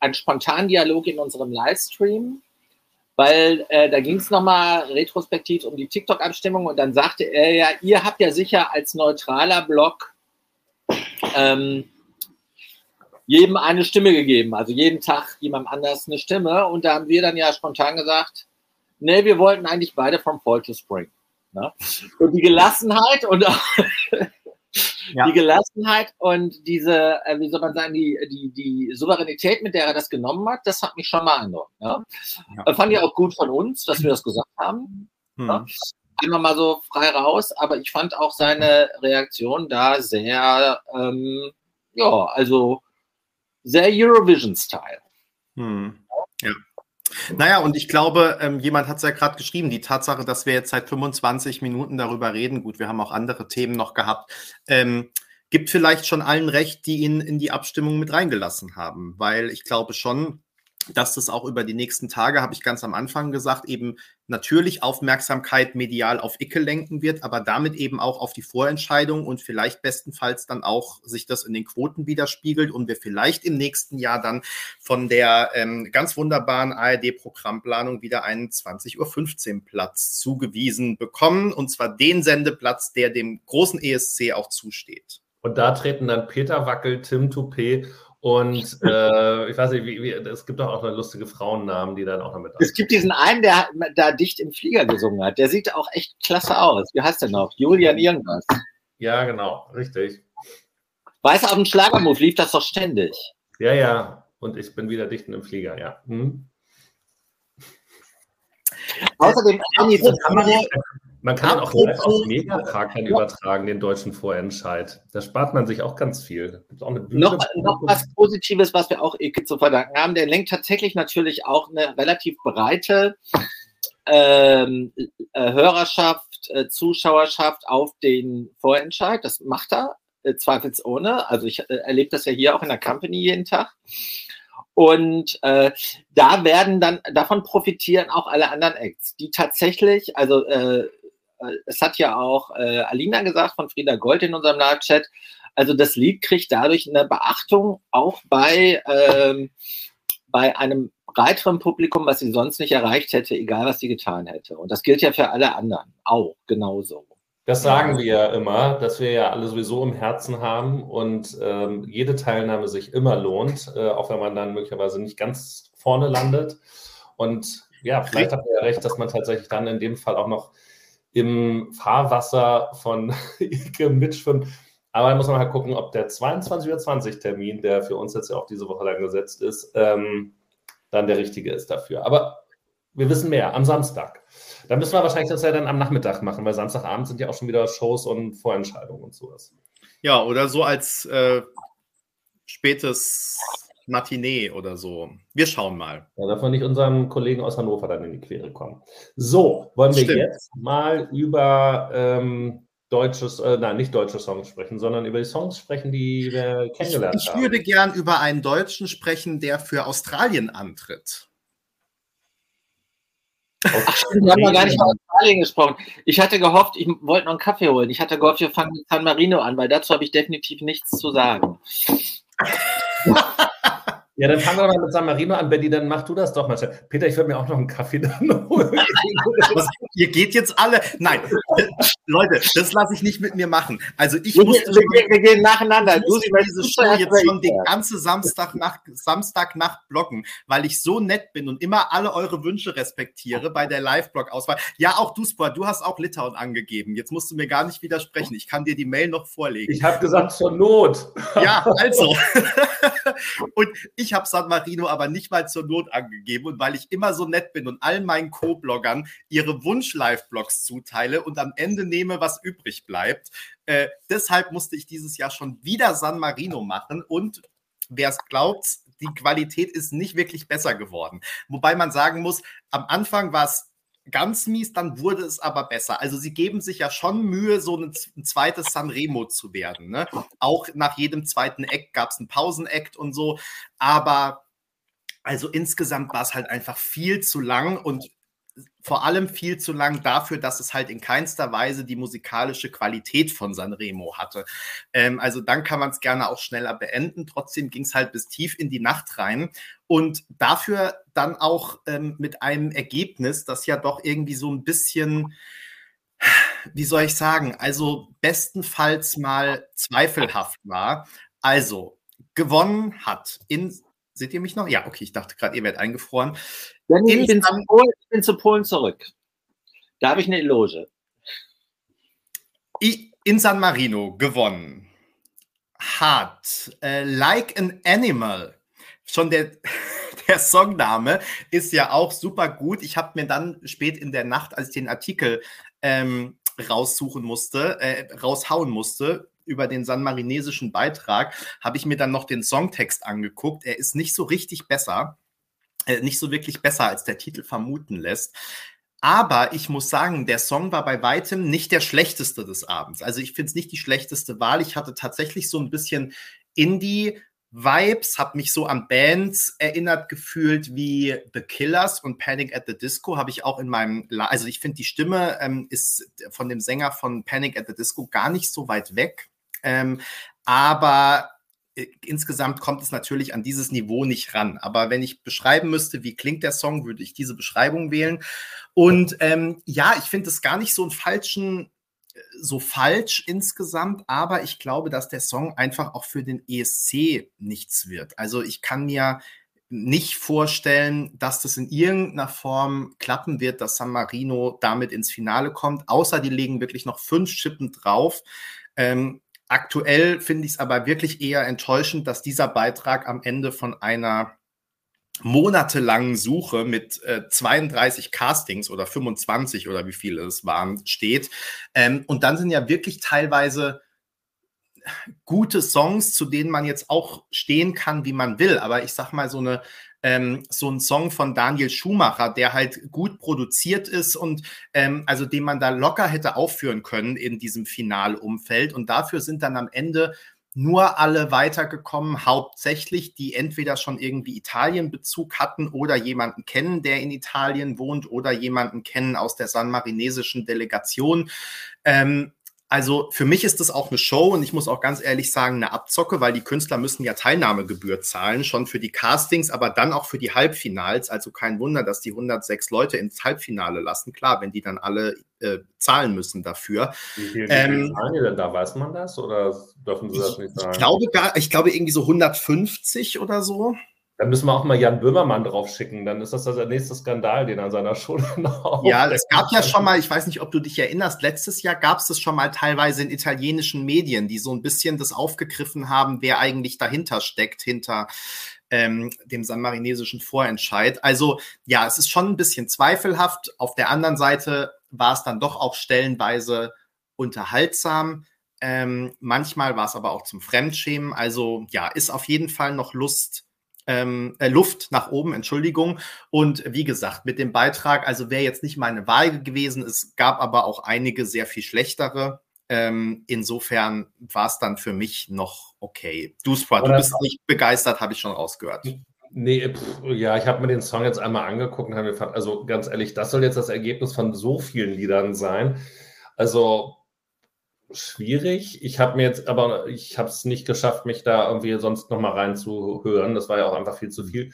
ein Spontandialog in unserem Livestream, weil äh, da ging es nochmal retrospektiv um die TikTok-Abstimmung und dann sagte er ja, ihr habt ja sicher als neutraler Blog ähm, jedem eine Stimme gegeben, also jeden Tag jemandem anders eine Stimme. Und da haben wir dann ja spontan gesagt, nee, wir wollten eigentlich beide vom Fall to Spring. Ne? Und die Gelassenheit und ja. die Gelassenheit und diese, äh, wie soll man sagen, die, die, die Souveränität, mit der er das genommen hat, das hat mich schon mal beeindruckt. Ne? Ja. Fand ich auch gut von uns, dass wir das gesagt haben. Hm. Ne? Immer mal so frei raus, aber ich fand auch seine Reaktion da sehr, ähm, ja, also sehr Eurovision-Style. Hm. Ja. Naja, und ich glaube, ähm, jemand hat es ja gerade geschrieben, die Tatsache, dass wir jetzt seit 25 Minuten darüber reden, gut, wir haben auch andere Themen noch gehabt, ähm, gibt vielleicht schon allen recht, die ihn in die Abstimmung mit reingelassen haben, weil ich glaube schon, dass das auch über die nächsten Tage, habe ich ganz am Anfang gesagt, eben natürlich Aufmerksamkeit medial auf Icke lenken wird, aber damit eben auch auf die Vorentscheidung und vielleicht bestenfalls dann auch sich das in den Quoten widerspiegelt und wir vielleicht im nächsten Jahr dann von der ähm, ganz wunderbaren ARD-Programmplanung wieder einen 20.15 Uhr Platz zugewiesen bekommen und zwar den Sendeplatz, der dem großen ESC auch zusteht. Und da treten dann Peter Wackel, Tim Toupé und äh, ich weiß nicht, wie, wie, es gibt doch auch eine lustige Frauennamen, die dann auch noch mit. Es gibt diesen einen, der da dicht im Flieger gesungen hat. Der sieht auch echt klasse aus. Wie heißt der noch? Julian irgendwas. Ja, genau, richtig. Weiß auf dem Schlagermove lief das doch ständig. Ja, ja. Und ich bin wieder dicht im Flieger, ja. Hm. Außerdem, Anni, man kann auch live auf Megapark dann übertragen, den deutschen Vorentscheid. Da spart man sich auch ganz viel. Auch noch, noch, was Positives, was wir auch Eke zu verdanken haben. Der lenkt tatsächlich natürlich auch eine relativ breite ähm, äh, Hörerschaft, äh, Zuschauerschaft auf den Vorentscheid. Das macht er äh, zweifelsohne. Also ich äh, erlebe das ja hier auch in der Company jeden Tag. Und äh, da werden dann, davon profitieren auch alle anderen Acts, die tatsächlich, also äh, es hat ja auch äh, Alina gesagt von Frieda Gold in unserem Live-Chat, also das Lied kriegt dadurch eine Beachtung auch bei, ähm, bei einem breiteren Publikum, was sie sonst nicht erreicht hätte, egal was sie getan hätte. Und das gilt ja für alle anderen auch genauso. Das sagen wir ja immer, dass wir ja alle sowieso im Herzen haben und ähm, jede Teilnahme sich immer lohnt, äh, auch wenn man dann möglicherweise nicht ganz vorne landet. Und ja, vielleicht habt ihr ja recht, dass man tatsächlich dann in dem Fall auch noch im Fahrwasser von Ike mitschwimmt. Aber da muss man halt gucken, ob der 22.20 Uhr Termin, der für uns jetzt ja auch diese Woche lang gesetzt ist, ähm, dann der richtige ist dafür. Aber wir wissen mehr am Samstag. Da müssen wir wahrscheinlich das ja dann am Nachmittag machen, weil Samstagabend sind ja auch schon wieder Shows und Vorentscheidungen und sowas. Ja, oder so als äh, spätes Matinee oder so. Wir schauen mal. Da darf man nicht unserem Kollegen aus Hannover dann in die Quere kommen. So, wollen wir Stimmt. jetzt mal über ähm, deutsches, äh, nein, nicht deutsche Songs sprechen, sondern über die Songs sprechen, die wir kennengelernt ich, ich haben. Ich würde gern über einen Deutschen sprechen, der für Australien antritt. Ach, stimmt, wir haben noch gar nicht über Australien gesprochen. Ich hatte gehofft, ich wollte noch einen Kaffee holen. Ich hatte gehofft, wir fangen mit San Marino an, weil dazu habe ich definitiv nichts zu sagen. Ja, dann fangen wir mal mit San Marino an, Betty, dann mach du das doch mal. Peter, ich würde mir auch noch einen Kaffee dann holen. ihr geht jetzt alle. Nein, Leute, das lasse ich nicht mit mir machen. Also ich wir, musste wir, wir, wir gehen nacheinander. ich musste diese Show jetzt schon den ganzen Samstagnacht, Samstagnacht blocken, weil ich so nett bin und immer alle eure Wünsche respektiere bei der Live-Blog-Auswahl. Ja, auch du, Sport, du hast auch Litauen angegeben. Jetzt musst du mir gar nicht widersprechen. Ich kann dir die Mail noch vorlegen. Ich habe gesagt, zur Not. Ja, also. und ich habe San Marino aber nicht mal zur Not angegeben. Und weil ich immer so nett bin und allen meinen Co-Bloggern ihre Wunsch-Live-Blogs zuteile und am Ende nehme, was übrig bleibt. Äh, deshalb musste ich dieses Jahr schon wieder San Marino machen und wer es glaubt, die Qualität ist nicht wirklich besser geworden. Wobei man sagen muss, am Anfang war es ganz mies, dann wurde es aber besser. Also sie geben sich ja schon Mühe, so ein, ein zweites Sanremo zu werden. Ne? Auch nach jedem zweiten Act gab es einen Pausenakt und so. Aber also insgesamt war es halt einfach viel zu lang und vor allem viel zu lang dafür, dass es halt in keinster Weise die musikalische Qualität von Sanremo hatte. Ähm, also dann kann man es gerne auch schneller beenden. Trotzdem ging es halt bis tief in die Nacht rein und dafür dann auch ähm, mit einem Ergebnis, das ja doch irgendwie so ein bisschen wie soll ich sagen, also bestenfalls mal zweifelhaft war. Also gewonnen hat in Seht ihr mich noch? Ja, okay, ich dachte gerade, ihr werdet eingefroren. Ja, nee, ich, bin zu Polen, ich bin zu Polen zurück. Da habe ich eine Eloge. In San Marino gewonnen hat äh, Like an Animal. Schon der, der Songname ist ja auch super gut. Ich habe mir dann spät in der Nacht, als ich den Artikel ähm, raussuchen musste, äh, raushauen musste, über den sanmarinesischen Beitrag habe ich mir dann noch den Songtext angeguckt. Er ist nicht so richtig besser, äh, nicht so wirklich besser, als der Titel vermuten lässt. Aber ich muss sagen, der Song war bei weitem nicht der schlechteste des Abends. Also ich finde es nicht die schlechteste Wahl. Ich hatte tatsächlich so ein bisschen Indie. Vibes, habe mich so an Bands erinnert gefühlt wie The Killers und Panic at the Disco, habe ich auch in meinem, La also ich finde die Stimme ähm, ist von dem Sänger von Panic at the Disco gar nicht so weit weg. Ähm, aber äh, insgesamt kommt es natürlich an dieses Niveau nicht ran. Aber wenn ich beschreiben müsste, wie klingt der Song, würde ich diese Beschreibung wählen. Und ähm, ja, ich finde es gar nicht so einen falschen, äh, so falsch insgesamt, aber ich glaube, dass der Song einfach auch für den ESC nichts wird. Also ich kann mir nicht vorstellen, dass das in irgendeiner Form klappen wird, dass San Marino damit ins Finale kommt, außer die legen wirklich noch fünf Schippen drauf. Ähm, Aktuell finde ich es aber wirklich eher enttäuschend, dass dieser Beitrag am Ende von einer monatelangen Suche mit äh, 32 Castings oder 25 oder wie viele es waren, steht. Ähm, und dann sind ja wirklich teilweise gute Songs, zu denen man jetzt auch stehen kann, wie man will. Aber ich sag mal, so eine ähm, so ein Song von Daniel Schumacher, der halt gut produziert ist und ähm, also den man da locker hätte aufführen können in diesem Finalumfeld. Und dafür sind dann am Ende nur alle weitergekommen, hauptsächlich, die entweder schon irgendwie Italienbezug hatten oder jemanden kennen, der in Italien wohnt oder jemanden kennen aus der sanmarinesischen Delegation. Ähm, also für mich ist das auch eine Show und ich muss auch ganz ehrlich sagen, eine Abzocke, weil die Künstler müssen ja Teilnahmegebühr zahlen, schon für die Castings, aber dann auch für die Halbfinals. Also kein Wunder, dass die 106 Leute ins Halbfinale lassen. Klar, wenn die dann alle äh, zahlen müssen dafür. Wie viel, wie ähm, zahlen die denn da? Weiß man das oder dürfen sie das nicht sagen? Ich glaube, gar, ich glaube irgendwie so 150 oder so. Da müssen wir auch mal Jan Böhmermann drauf schicken. Dann ist das der nächste Skandal, den er an seiner Schule noch. Ja, es gab ja schon mal, ich weiß nicht, ob du dich erinnerst, letztes Jahr gab es das schon mal teilweise in italienischen Medien, die so ein bisschen das aufgegriffen haben, wer eigentlich dahinter steckt, hinter ähm, dem sanmarinesischen Vorentscheid. Also ja, es ist schon ein bisschen zweifelhaft. Auf der anderen Seite war es dann doch auch stellenweise unterhaltsam. Ähm, manchmal war es aber auch zum Fremdschämen. Also ja, ist auf jeden Fall noch Lust ähm, äh, Luft nach oben, Entschuldigung. Und wie gesagt, mit dem Beitrag, also wäre jetzt nicht meine Wahl gewesen. Es gab aber auch einige sehr viel schlechtere. Ähm, insofern war es dann für mich noch okay. Du, Sprat, du bist nicht begeistert, habe ich schon rausgehört. Nee, pff, ja, ich habe mir den Song jetzt einmal angeguckt und habe mir gedacht, also ganz ehrlich, das soll jetzt das Ergebnis von so vielen Liedern sein. Also schwierig. Ich habe mir jetzt, aber ich habe es nicht geschafft, mich da irgendwie sonst nochmal reinzuhören. Das war ja auch einfach viel zu viel.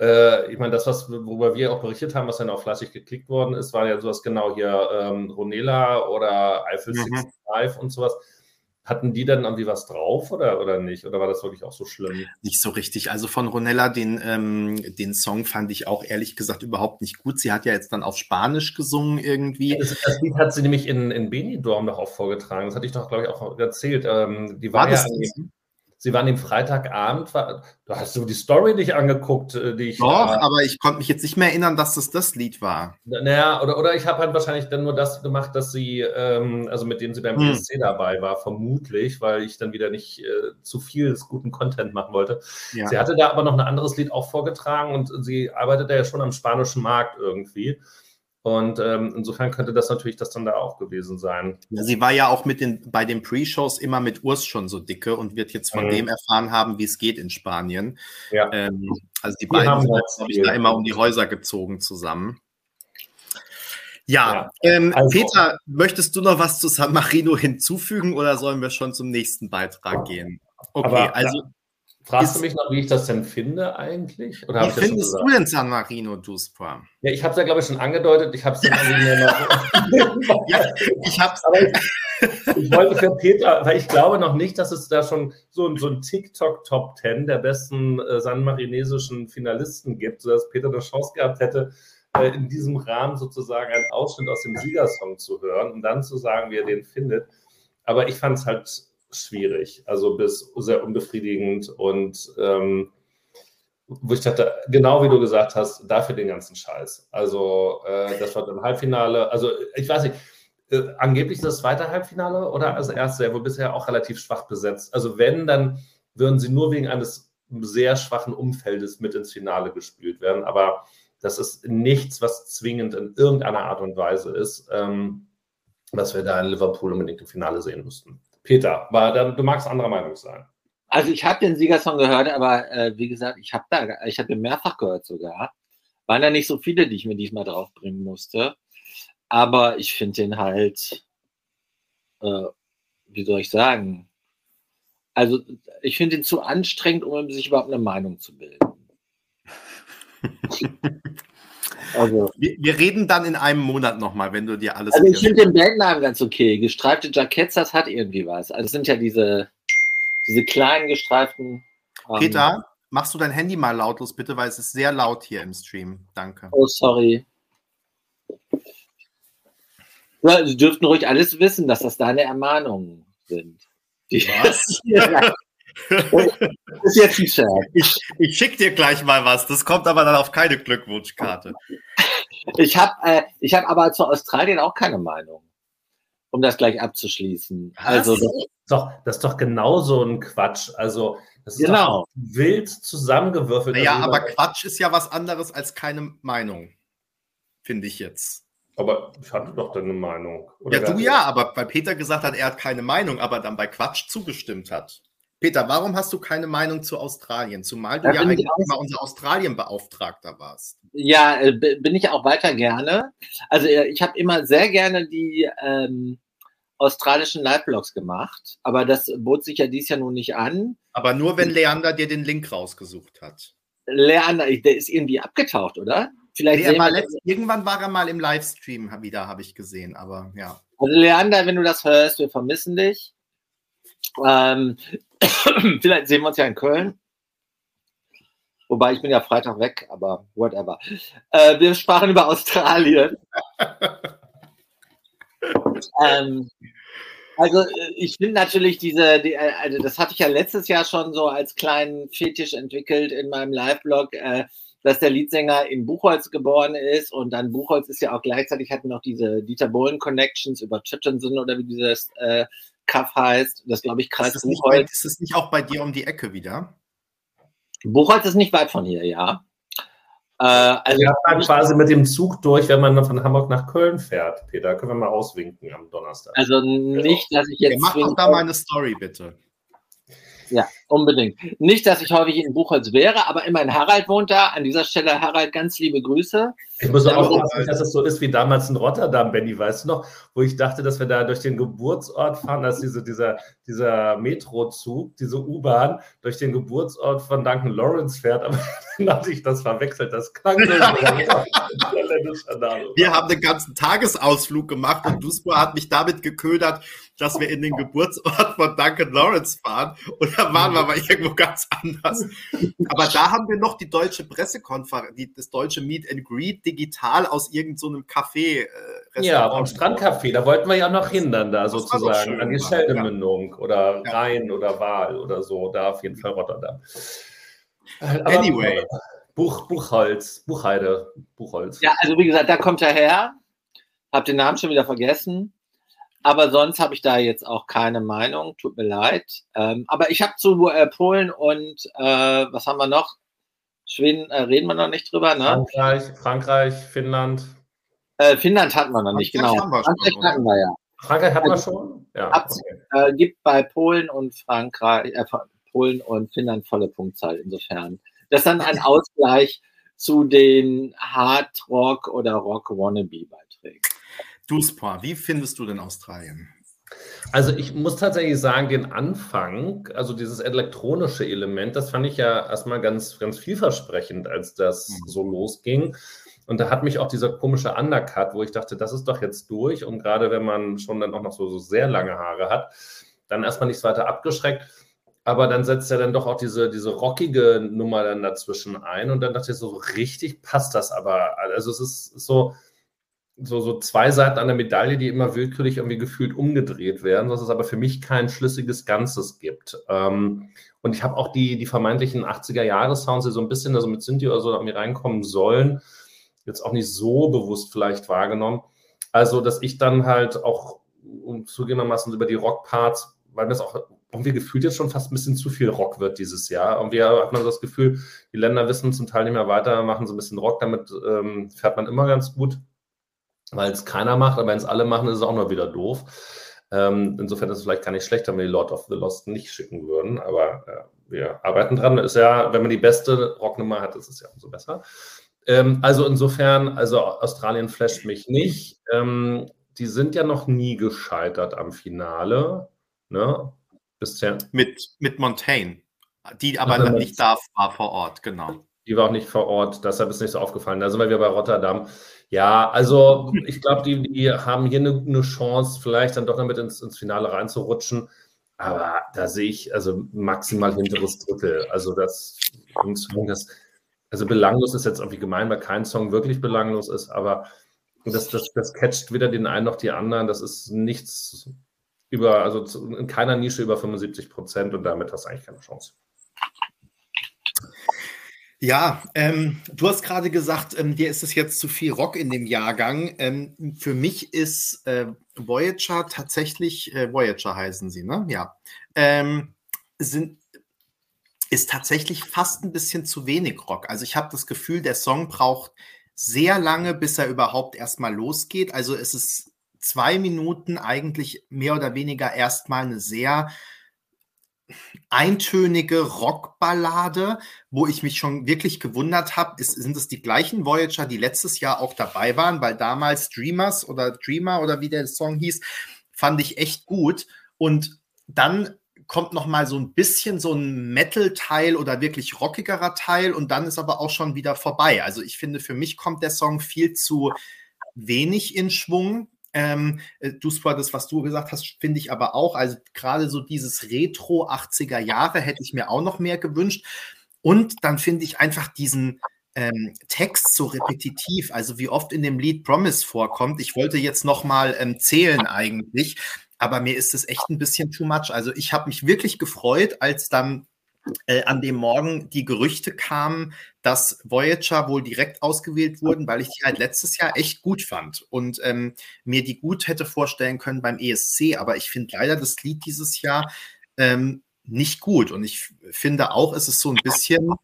äh, ich meine, das, was, worüber wir auch berichtet haben, was dann auch fleißig geklickt worden ist, war ja sowas genau hier ähm, Ronela oder Eiffel mhm. 65 und sowas. Hatten die dann irgendwie was drauf oder, oder nicht? Oder war das wirklich auch so schlimm? Nicht so richtig. Also von Ronella, den, ähm, den Song fand ich auch ehrlich gesagt überhaupt nicht gut. Sie hat ja jetzt dann auf Spanisch gesungen irgendwie. Das, das Lied hat sie nämlich in, in Benidorm doch auch vorgetragen. Das hatte ich doch, glaube ich, auch erzählt. Ähm, die war, war ja Sie waren am Freitagabend, war, du hast so die Story nicht angeguckt, äh, die ich. Doch, äh, aber ich konnte mich jetzt nicht mehr erinnern, dass das das Lied war. Naja, oder, oder ich habe halt wahrscheinlich dann nur das gemacht, dass sie, ähm, also mit dem sie beim hm. Dabei war, vermutlich, weil ich dann wieder nicht äh, zu viel guten Content machen wollte. Ja. Sie hatte da aber noch ein anderes Lied auch vorgetragen und sie arbeitet ja schon am spanischen Markt irgendwie. Und ähm, insofern könnte das natürlich das dann da auch gewesen sein. Ja, sie war ja auch mit den, bei den Pre-Shows immer mit Urs schon so dicke und wird jetzt von mhm. dem erfahren haben, wie es geht in Spanien. Ja. Ähm, also die, die beiden sind jetzt, da immer um die Häuser gezogen zusammen. Ja, ja. Ähm, also, Peter, möchtest du noch was zu San Marino hinzufügen oder sollen wir schon zum nächsten Beitrag gehen? Okay, aber, also. Fragst du mich noch, wie ich das denn finde eigentlich? Oder wie findest du denn San Marino, Duspa? Ja, ich habe es ja, glaube ich, schon angedeutet. Ich habe es noch. ja, ich habe es. ich wollte für Peter, weil ich glaube noch nicht, dass es da schon so, so ein TikTok-Top 10 der besten äh, San Marinesischen Finalisten gibt, sodass Peter eine Chance gehabt hätte, äh, in diesem Rahmen sozusagen einen Ausschnitt aus dem Siegersong zu hören und dann zu sagen, wie er den findet. Aber ich fand es halt schwierig, also bis sehr unbefriedigend und ähm, wo ich dachte, genau wie du gesagt hast, dafür den ganzen Scheiß. Also äh, das war im Halbfinale, also ich weiß nicht, äh, angeblich das zweite Halbfinale oder das erste, ja wohl bisher auch relativ schwach besetzt. Also wenn, dann würden sie nur wegen eines sehr schwachen Umfeldes mit ins Finale gespielt werden, aber das ist nichts, was zwingend in irgendeiner Art und Weise ist, ähm, was wir da in Liverpool unbedingt im Finale sehen müssten. Peter, aber du magst anderer Meinung sein. Also ich habe den Siegersong gehört, aber äh, wie gesagt, ich habe da, ich habe den mehrfach gehört sogar. Waren da nicht so viele, die ich mir diesmal draufbringen musste. Aber ich finde den halt, äh, wie soll ich sagen? Also ich finde ihn zu anstrengend, um sich überhaupt eine Meinung zu bilden. Also, wir, wir, reden dann in einem Monat nochmal, wenn du dir alles. Also ich finde den Bandnamen ganz okay. Gestreifte Jackets, das hat irgendwie was. Also es sind ja diese, diese kleinen gestreiften. Ähm, Peter, machst du dein Handy mal lautlos bitte, weil es ist sehr laut hier im Stream. Danke. Oh, sorry. Ja, Sie dürften ruhig alles wissen, dass das deine Ermahnungen sind. Die was? Das ist jetzt ein Scherz. Ich, ich schicke dir gleich mal was. Das kommt aber dann auf keine Glückwunschkarte. Ich habe äh, hab aber zu Australien auch keine Meinung, um das gleich abzuschließen. Was? Also, das, ist doch, das ist doch genau so ein Quatsch. Also, das ist genau. wild zusammengewürfelt. Naja, also, aber Quatsch ist ja was anderes als keine Meinung, finde ich jetzt. Aber ich hatte doch deine Meinung. ja, du ja, aber weil Peter gesagt hat, er hat keine Meinung, aber dann bei Quatsch zugestimmt hat. Peter, warum hast du keine Meinung zu Australien? Zumal du da ja eigentlich mal unser Australien-Beauftragter warst. Ja, äh, bin ich auch weiter gerne. Also äh, ich habe immer sehr gerne die ähm, australischen Live-Blogs gemacht, aber das bot sich ja dies Jahr nun nicht an. Aber nur, wenn Leander dir den Link rausgesucht hat. Leander, der ist irgendwie abgetaucht, oder? Vielleicht nee, war letzt, irgendwann war er mal im Livestream wieder, habe ich gesehen, aber ja. Also Leander, wenn du das hörst, wir vermissen dich. Ähm, vielleicht sehen wir uns ja in Köln. Wobei ich bin ja Freitag weg, aber whatever. Äh, wir sprachen über Australien. ähm, also äh, ich finde natürlich diese, die, äh, also das hatte ich ja letztes Jahr schon so als kleinen Fetisch entwickelt in meinem Live-Blog, äh, dass der Leadsänger in Buchholz geboren ist und dann Buchholz ist ja auch gleichzeitig hatten noch diese Dieter Bohlen Connections über Tüttensen oder wie dieses äh, Kaff heißt. Das glaube ich Kreis ist Buchholz. Nicht, ist es nicht auch bei dir um die Ecke wieder? Buchholz ist nicht weit von hier, ja. Äh, also ja, dann quasi mit dem Zug durch, wenn man von Hamburg nach Köln fährt. Peter, können wir mal auswinken am Donnerstag. Also nicht, dass ich jetzt. Ja, mach doch da mal eine Story, bitte. Ja, Unbedingt. Nicht, dass ich häufig in Buchholz wäre, aber immerhin Harald wohnt da. An dieser Stelle, Harald, ganz liebe Grüße. Ich muss auch aufpassen, dass es so ist wie damals in Rotterdam, Benny, weißt du noch, wo ich dachte, dass wir da durch den Geburtsort fahren, dass diese, dieser, dieser Metrozug, diese U-Bahn durch den Geburtsort von Duncan Lawrence fährt, aber dann hatte ich das verwechselt. Das klang so. wir haben den ganzen Tagesausflug gemacht und Duspor hat mich damit geködert, dass wir in den Geburtsort von Duncan Lawrence fahren und da waren wir aber irgendwo ganz anders. Aber da haben wir noch die deutsche Pressekonferenz, die, das deutsche Meet and Greet digital aus irgendeinem so Café. Äh, ja, am Strandcafé, da wollten wir ja noch hindern, da das sozusagen, an die Scheldemündung ja. oder ja. Rhein oder Wahl oder so, da auf jeden Fall Rotterdam. Aber anyway. Buch, Buchholz, Buchheide, Buchholz. Ja, also wie gesagt, da kommt er her. Hab den Namen schon wieder vergessen. Aber sonst habe ich da jetzt auch keine Meinung. Tut mir leid. Ähm, aber ich habe zu äh, Polen und äh, was haben wir noch? Schweden äh, reden wir noch nicht drüber, ne? Frankreich, Frankreich, Finnland. Äh, Finnland hatten wir noch nicht, genau. Frankreich schon, hatten wir ja. Frankreich hatten wir also, schon? Ja. Okay. Äh, gibt bei Polen und Frankreich, äh, Polen und Finnland volle Punktzahl insofern. Das ist dann ein Ausgleich zu den Hard Rock oder Rock Wannabe Beiträgen. Duspa, wie findest du denn Australien? Also ich muss tatsächlich sagen, den Anfang, also dieses elektronische Element, das fand ich ja erstmal ganz, ganz vielversprechend, als das mhm. so losging. Und da hat mich auch dieser komische Undercut, wo ich dachte, das ist doch jetzt durch. Und gerade wenn man schon dann auch noch so, so sehr lange Haare hat, dann erstmal nichts weiter abgeschreckt. Aber dann setzt er dann doch auch diese, diese rockige Nummer dann dazwischen ein. Und dann dachte ich so, richtig passt das aber. Also es ist so, so, so zwei Seiten der Medaille, die immer willkürlich irgendwie gefühlt umgedreht werden, dass es aber für mich kein schlüssiges Ganzes gibt. Ähm, und ich habe auch die, die vermeintlichen 80er-Jahre-Sounds, die so ein bisschen also mit Sinti oder so mir reinkommen sollen, jetzt auch nicht so bewusst vielleicht wahrgenommen. Also, dass ich dann halt auch um zugegebenermaßen über die Rock-Parts, weil mir das auch irgendwie gefühlt jetzt schon fast ein bisschen zu viel Rock wird dieses Jahr. Irgendwie hat man das Gefühl, die Länder wissen zum Teil nicht mehr weiter, machen so ein bisschen Rock, damit ähm, fährt man immer ganz gut weil es keiner macht, aber wenn es alle machen, ist es auch nur wieder doof. Ähm, insofern ist es vielleicht gar nicht schlecht, wenn wir die Lord of the Lost nicht schicken würden, aber äh, wir arbeiten dran. Ist ja, wenn man die beste Rocknummer hat, ist es ja umso besser. Ähm, also insofern, also Australien flasht mich nicht. Ähm, die sind ja noch nie gescheitert am Finale. Ne? Bisher. Mit, mit Montaigne, die aber also nicht da war vor Ort, genau. Die war auch nicht vor Ort, deshalb ist nicht so aufgefallen. Da sind wir wieder bei Rotterdam. Ja, also ich glaube, die, die haben hier eine, eine, Chance, vielleicht dann doch damit ins, ins Finale reinzurutschen. Aber da sehe ich also maximal hinteres Drittel. Also das, das, also belanglos ist jetzt irgendwie gemein, weil kein Song wirklich belanglos ist, aber das, das, das catcht weder den einen noch die anderen. Das ist nichts über, also in keiner Nische über 75 Prozent und damit hast du eigentlich keine Chance. Ja, ähm, du hast gerade gesagt, ähm, dir ist es jetzt zu viel Rock in dem Jahrgang. Ähm, für mich ist äh, Voyager tatsächlich, äh, Voyager heißen sie, ne? Ja. Ähm, sind, ist tatsächlich fast ein bisschen zu wenig Rock. Also ich habe das Gefühl, der Song braucht sehr lange, bis er überhaupt erstmal losgeht. Also es ist zwei Minuten eigentlich mehr oder weniger erstmal eine sehr eintönige Rockballade, wo ich mich schon wirklich gewundert habe, sind es die gleichen Voyager, die letztes Jahr auch dabei waren, weil damals Dreamers oder Dreamer oder wie der Song hieß, fand ich echt gut und dann kommt noch mal so ein bisschen so ein Metal-Teil oder wirklich rockigerer Teil und dann ist aber auch schon wieder vorbei. Also ich finde, für mich kommt der Song viel zu wenig in Schwung. Ähm, äh, du das, was du gesagt hast, finde ich aber auch. Also gerade so dieses Retro 80er Jahre hätte ich mir auch noch mehr gewünscht. Und dann finde ich einfach diesen ähm, Text so repetitiv, also wie oft in dem Lied Promise vorkommt. Ich wollte jetzt noch mal ähm, zählen eigentlich, aber mir ist es echt ein bisschen too much. Also ich habe mich wirklich gefreut, als dann äh, an dem Morgen die Gerüchte kamen, dass Voyager wohl direkt ausgewählt wurden, weil ich die halt letztes Jahr echt gut fand und ähm, mir die gut hätte vorstellen können beim ESC. Aber ich finde leider das Lied dieses Jahr ähm, nicht gut. Und ich finde auch, es ist so ein bisschen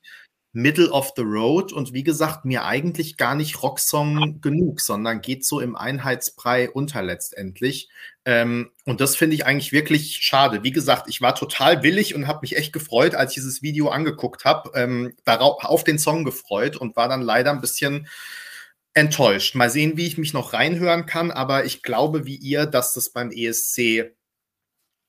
Middle of the Road und wie gesagt, mir eigentlich gar nicht Rocksong genug, sondern geht so im Einheitsbrei unter letztendlich. Ähm, und das finde ich eigentlich wirklich schade. Wie gesagt, ich war total willig und habe mich echt gefreut, als ich dieses Video angeguckt habe, ähm, darauf auf den Song gefreut und war dann leider ein bisschen enttäuscht. Mal sehen, wie ich mich noch reinhören kann, aber ich glaube wie ihr, dass das beim ESC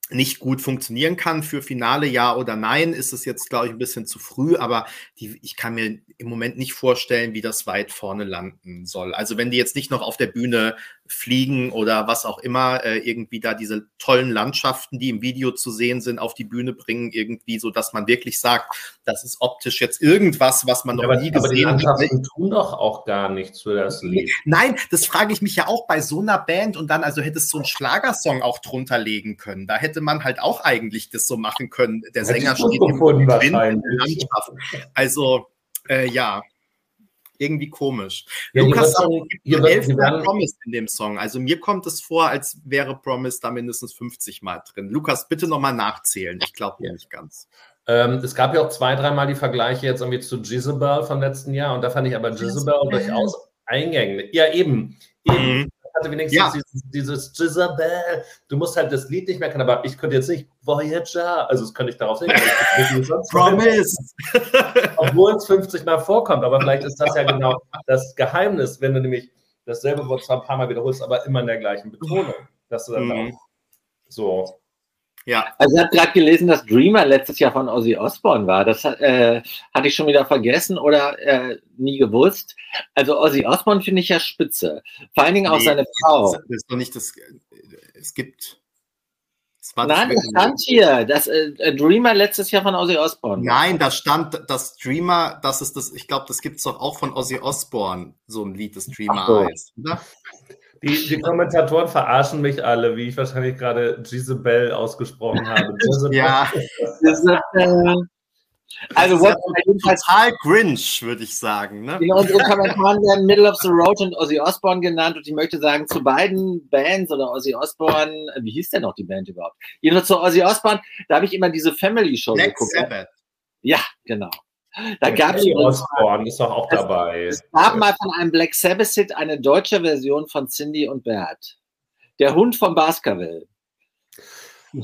nicht gut funktionieren kann für Finale, ja oder nein, ist es jetzt, glaube ich, ein bisschen zu früh, aber die, ich kann mir im Moment nicht vorstellen, wie das weit vorne landen soll. Also wenn die jetzt nicht noch auf der Bühne fliegen oder was auch immer, äh, irgendwie da diese tollen Landschaften, die im Video zu sehen sind, auf die Bühne bringen, irgendwie so, dass man wirklich sagt, das ist optisch jetzt irgendwas, was man noch aber, nie aber die gesehen hat. Landschaften tun doch auch gar nichts für das Lied. Nein, das frage ich mich ja auch bei so einer Band und dann, also hättest du einen Schlagersong auch drunter legen können. Da hätte man halt auch eigentlich das so machen können. Der Hätte Sänger steht im Wind in der. Landschaft. Also, äh, ja, irgendwie komisch. Ja, Lukas sagt, hier werden- Promise in dem Song. Also mir kommt es vor, als wäre Promise da mindestens 50 Mal drin. Lukas, bitte nochmal nachzählen. Ich glaube Ja. nicht ganz. Ähm, es gab ja auch zwei, dreimal die Vergleiche jetzt irgendwie zu Jezebel vom letzten Jahr und da fand ich aber Jezebel durchaus eingängig. Ja, eben. eben. Mhm. Hatte wenigstens Ja. dieses, dieses Jezebel. Du musst halt das Lied nicht mehr kennen, aber ich könnte jetzt nicht Voyager, also das könnte ich darauf singen. Promise! Obwohl es 50 Mal vorkommt, aber vielleicht ist das ja genau das Geheimnis, wenn du nämlich dasselbe Wort zwar ein paar Mal wiederholst, aber immer in der gleichen Betonung. Dass du dann Mhm. auch so. Ja, Also ich habe gerade gelesen, dass Dreamer letztes Jahr von Ozzy Osbourne war. Das äh, hatte ich schon wieder vergessen oder äh, nie gewusst. Also Ozzy Osbourne finde ich ja spitze. Vor allen Dingen auch Nee, seine Frau. Das ist doch nicht das. Es gibt. Es war Nein, das das stand hier, dass äh, Dreamer letztes Jahr von Ozzy Osbourne. Nein, da stand das Streamer, das ist das, ich glaube, das gibt es doch auch von Ozzy Osbourne, so ein Lied, das so. heißt, oder? Die, die Kommentatoren verarschen mich alle, wie ich wahrscheinlich gerade Jezebel ausgesprochen habe. Ja, Das ist, äh, also das ist ja what, jedenfalls total Grinch, würde ich sagen. Ne? in unseren Kommentaren werden Middle of the Road und Ozzy Osbourne genannt und ich möchte sagen, zu beiden Bands oder Ozzy Osbourne, äh, wie hieß denn noch die Band überhaupt? Jedenfalls zu Ozzy Osbourne, da habe ich immer diese Family Show Black geguckt. Sabbath. Ja, genau. Da gab es Kelly Osbourne ist doch auch Es- dabei. Es gab mal von einem Black Sabbath-Hit eine deutsche Version von Cindy und Bert. Der Hund vom Baskerville.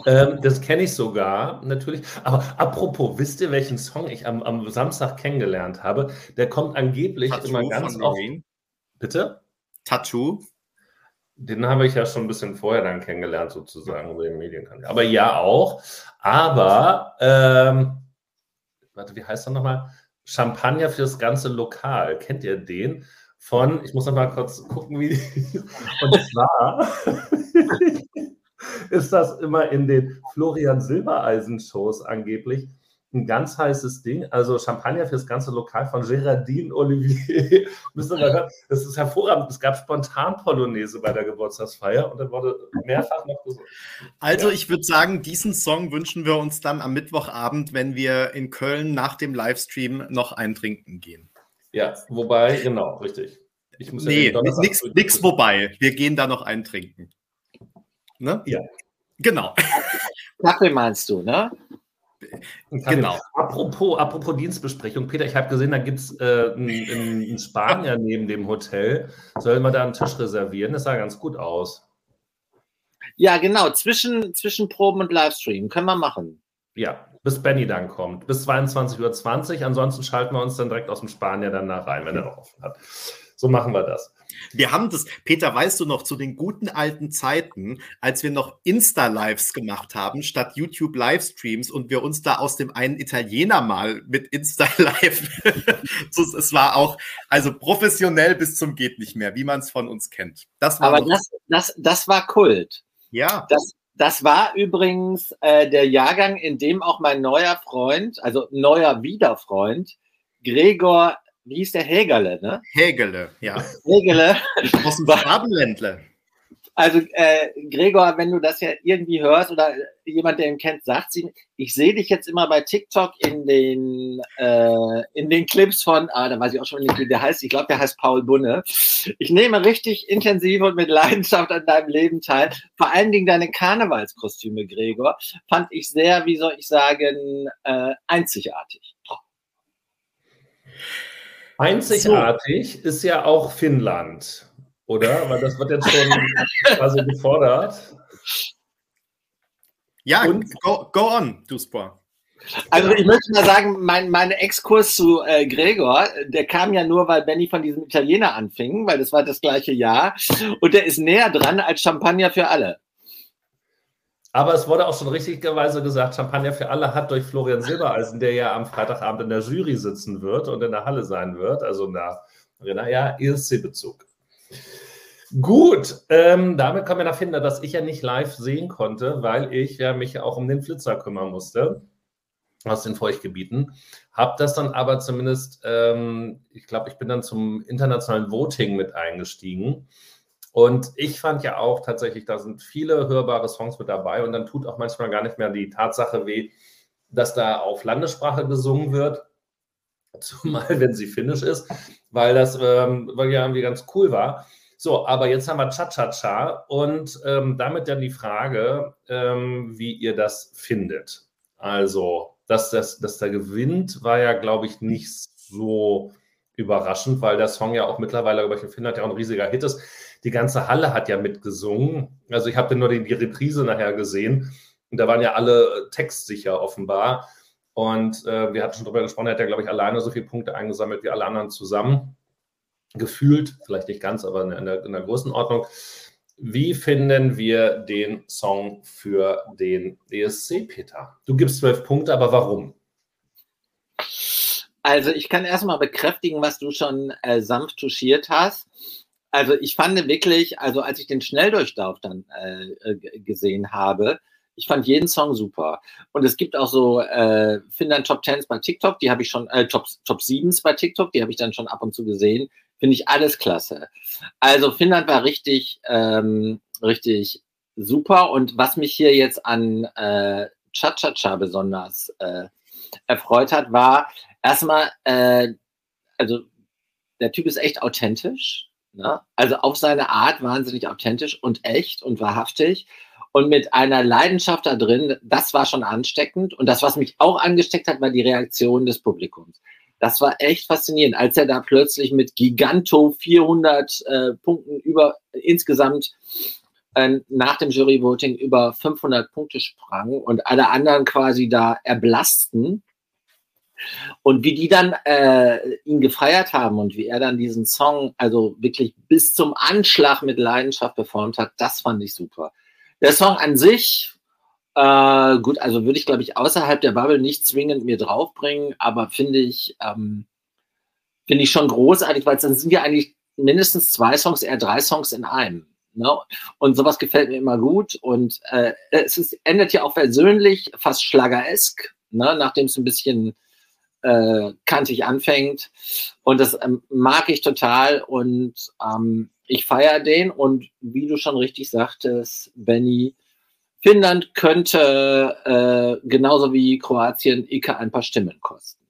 Ähm, das kenne ich sogar, natürlich. Aber apropos, wisst ihr, welchen Song ich am, am Samstag kennengelernt habe? Der kommt angeblich immer Tattoo ganz von oft. Bitte? Tattoo. Den habe ich ja schon ein bisschen vorher dann kennengelernt, sozusagen, über den Medienkanal. Aber ja auch. Aber, ähm, warte, wie heißt er nochmal? Champagner fürs ganze Lokal. Kennt ihr den? Von, ich muss noch mal kurz gucken, wie. Und zwar ist das immer in den Florian Silbereisen-Shows angeblich ein ganz heißes Ding. Also Champagner fürs ganze Lokal von Gerardine Olivier. Ihr mal hören. Das ist hervorragend. Es gab spontan Polonaise bei der Geburtstagsfeier und dann wurde mehrfach noch gesungen. Also Ja. ich würde sagen, diesen Song wünschen wir uns dann am Mittwochabend, wenn wir in Köln nach dem Livestream noch eintrinken gehen. Ja, wobei, genau, richtig. Ich muss ja Nee, nix, früh- nix wobei. Wir gehen da noch eintrinken. Ne? Ja. Genau. Kaffee meinst du, ne? Genau. Apropos, apropos Dienstbesprechung, Peter, ich habe gesehen, da gibt es äh, einen, Spanier neben dem Hotel. Sollen wir da einen Tisch reservieren? Das sah ganz gut aus. Ja, genau. Zwischen, zwischen Proben und Livestream. Können wir machen. Ja, bis Benny dann kommt. Bis 22.20 Uhr. Ansonsten schalten wir uns dann direkt aus dem Spanier danach rein, wenn er noch offen hat. So machen wir das. Wir haben das, Peter, weißt du noch, zu den guten alten Zeiten, als wir noch Insta-Lives gemacht haben, statt YouTube-Livestreams und wir uns da aus dem einen Italiener mal mit Insta-Live, es war auch, also professionell bis zum geht nicht mehr, wie man es von uns kennt. Das war Aber das, das, das war Kult. ja, Das, das war übrigens äh, der Jahrgang, in dem auch mein neuer Freund, also neuer Wiederfreund, Gregor, wie hieß der Hägerle, ne? Hägele, ja, Hägerle. aus dem Schwabenländle. Also äh, Gregor, wenn du das ja irgendwie hörst oder jemand, der ihn kennt, sagt sie, ich sehe dich jetzt immer bei TikTok in den äh, in den Clips von, ah, da weiß ich auch schon nicht, wie der heißt. Ich glaube, der heißt Paul Bunne. Ich nehme richtig intensiv und mit Leidenschaft an deinem Leben teil. Vor allen Dingen deine Karnevalskostüme, Gregor, fand ich sehr, wie soll ich sagen, äh, einzigartig. Einzigartig so. ist ja auch Finnland, oder? Weil das wird jetzt schon quasi gefordert. Ja, Und, go, go on, Duspor. Also ich möchte mal sagen, mein, mein Exkurs zu äh, Gregor, der kam ja nur, weil Benny von diesem Italiener anfing, weil das war das gleiche Jahr. Und der ist näher dran als Champagner für alle. Aber es wurde auch schon richtigerweise gesagt, Champagner für alle hat durch Florian Silbereisen, der ja am Freitagabend in der Jury sitzen wird und in der Halle sein wird, also der, naja, ESC-Bezug. Gut, ähm, damit kommen wir nach Finder, dass ich ja nicht live sehen konnte, weil ich ja mich auch um den Flitzer kümmern musste aus den Feuchtgebieten. Habe das dann aber zumindest, ähm, ich glaube, ich bin dann zum internationalen Voting mit eingestiegen. Und ich fand ja auch tatsächlich, da sind viele hörbare Songs mit dabei und dann tut auch manchmal gar nicht mehr die Tatsache weh, dass da auf Landessprache gesungen wird, zumal wenn sie finnisch ist, weil das ähm, weil ja irgendwie ganz cool war. So, aber jetzt haben wir Cha-Cha-Cha und ähm, damit dann die Frage, ähm, wie ihr das findet. Also, dass, das, dass der gewinnt, war ja, glaube ich, nicht so überraschend, weil der Song ja auch mittlerweile, glaube ich, in Finnland ja auch ein riesiger Hit ist. Die ganze Halle hat ja mitgesungen. Also ich habe nur die, die Reprise nachher gesehen und da waren ja alle textsicher offenbar. Und äh, wir hatten schon darüber gesprochen, er hat ja, glaube ich, alleine so viele Punkte eingesammelt wie alle anderen zusammen. Gefühlt, vielleicht nicht ganz, aber in der, in der Größenordnung. Wie finden wir den Song für den ESC, Peter? Du gibst zwölf Punkte, aber warum? Also ich kann erstmal bekräftigen, was du schon äh, sanft touchiert hast. Also ich fand wirklich, also als ich den Schnelldurchlauf dann äh, gesehen habe, ich fand jeden Song super. Und es gibt auch so äh, Finnland Top Tens bei TikTok, die habe ich schon, äh, Top, Top 7s bei TikTok, die habe ich dann schon ab und zu gesehen. Finde ich alles klasse. Also Finnland war richtig, ähm, richtig super. Und was mich hier jetzt an äh, Cha-Cha-Cha besonders äh, erfreut hat, war erstmal, äh, also der Typ ist echt authentisch. Ne? Also auf seine Art wahnsinnig authentisch und echt und wahrhaftig und mit einer Leidenschaft da drin, das war schon ansteckend. Und das, was mich auch angesteckt hat, war die Reaktion des Publikums. Das war echt faszinierend, als er da plötzlich mit Giganto 400 äh, Punkten über insgesamt äh, nach dem Juryvoting über 500 Punkte sprang und alle anderen quasi da erblassten. Und wie die dann äh, ihn gefeiert haben und wie er dann diesen Song also wirklich bis zum Anschlag mit Leidenschaft performt hat, das fand ich super. Der Song an sich äh, gut, also würde ich, glaube ich, außerhalb der Bubble nicht zwingend mir draufbringen, aber finde ich, ähm, finde ich schon großartig, weil dann sind ja eigentlich mindestens zwei Songs, eher drei Songs in einem. Ne? Und sowas gefällt mir immer gut. Und äh, es ist, endet ja auch persönlich, fast schlageresk, ne? nachdem es ein bisschen äh, kantig anfängt. Und das ähm, mag ich total. Und ähm, ich feiere den. Und wie du schon richtig sagtest, Benny, Finnland könnte äh, genauso wie Kroatien Ike ein paar Stimmen kosten.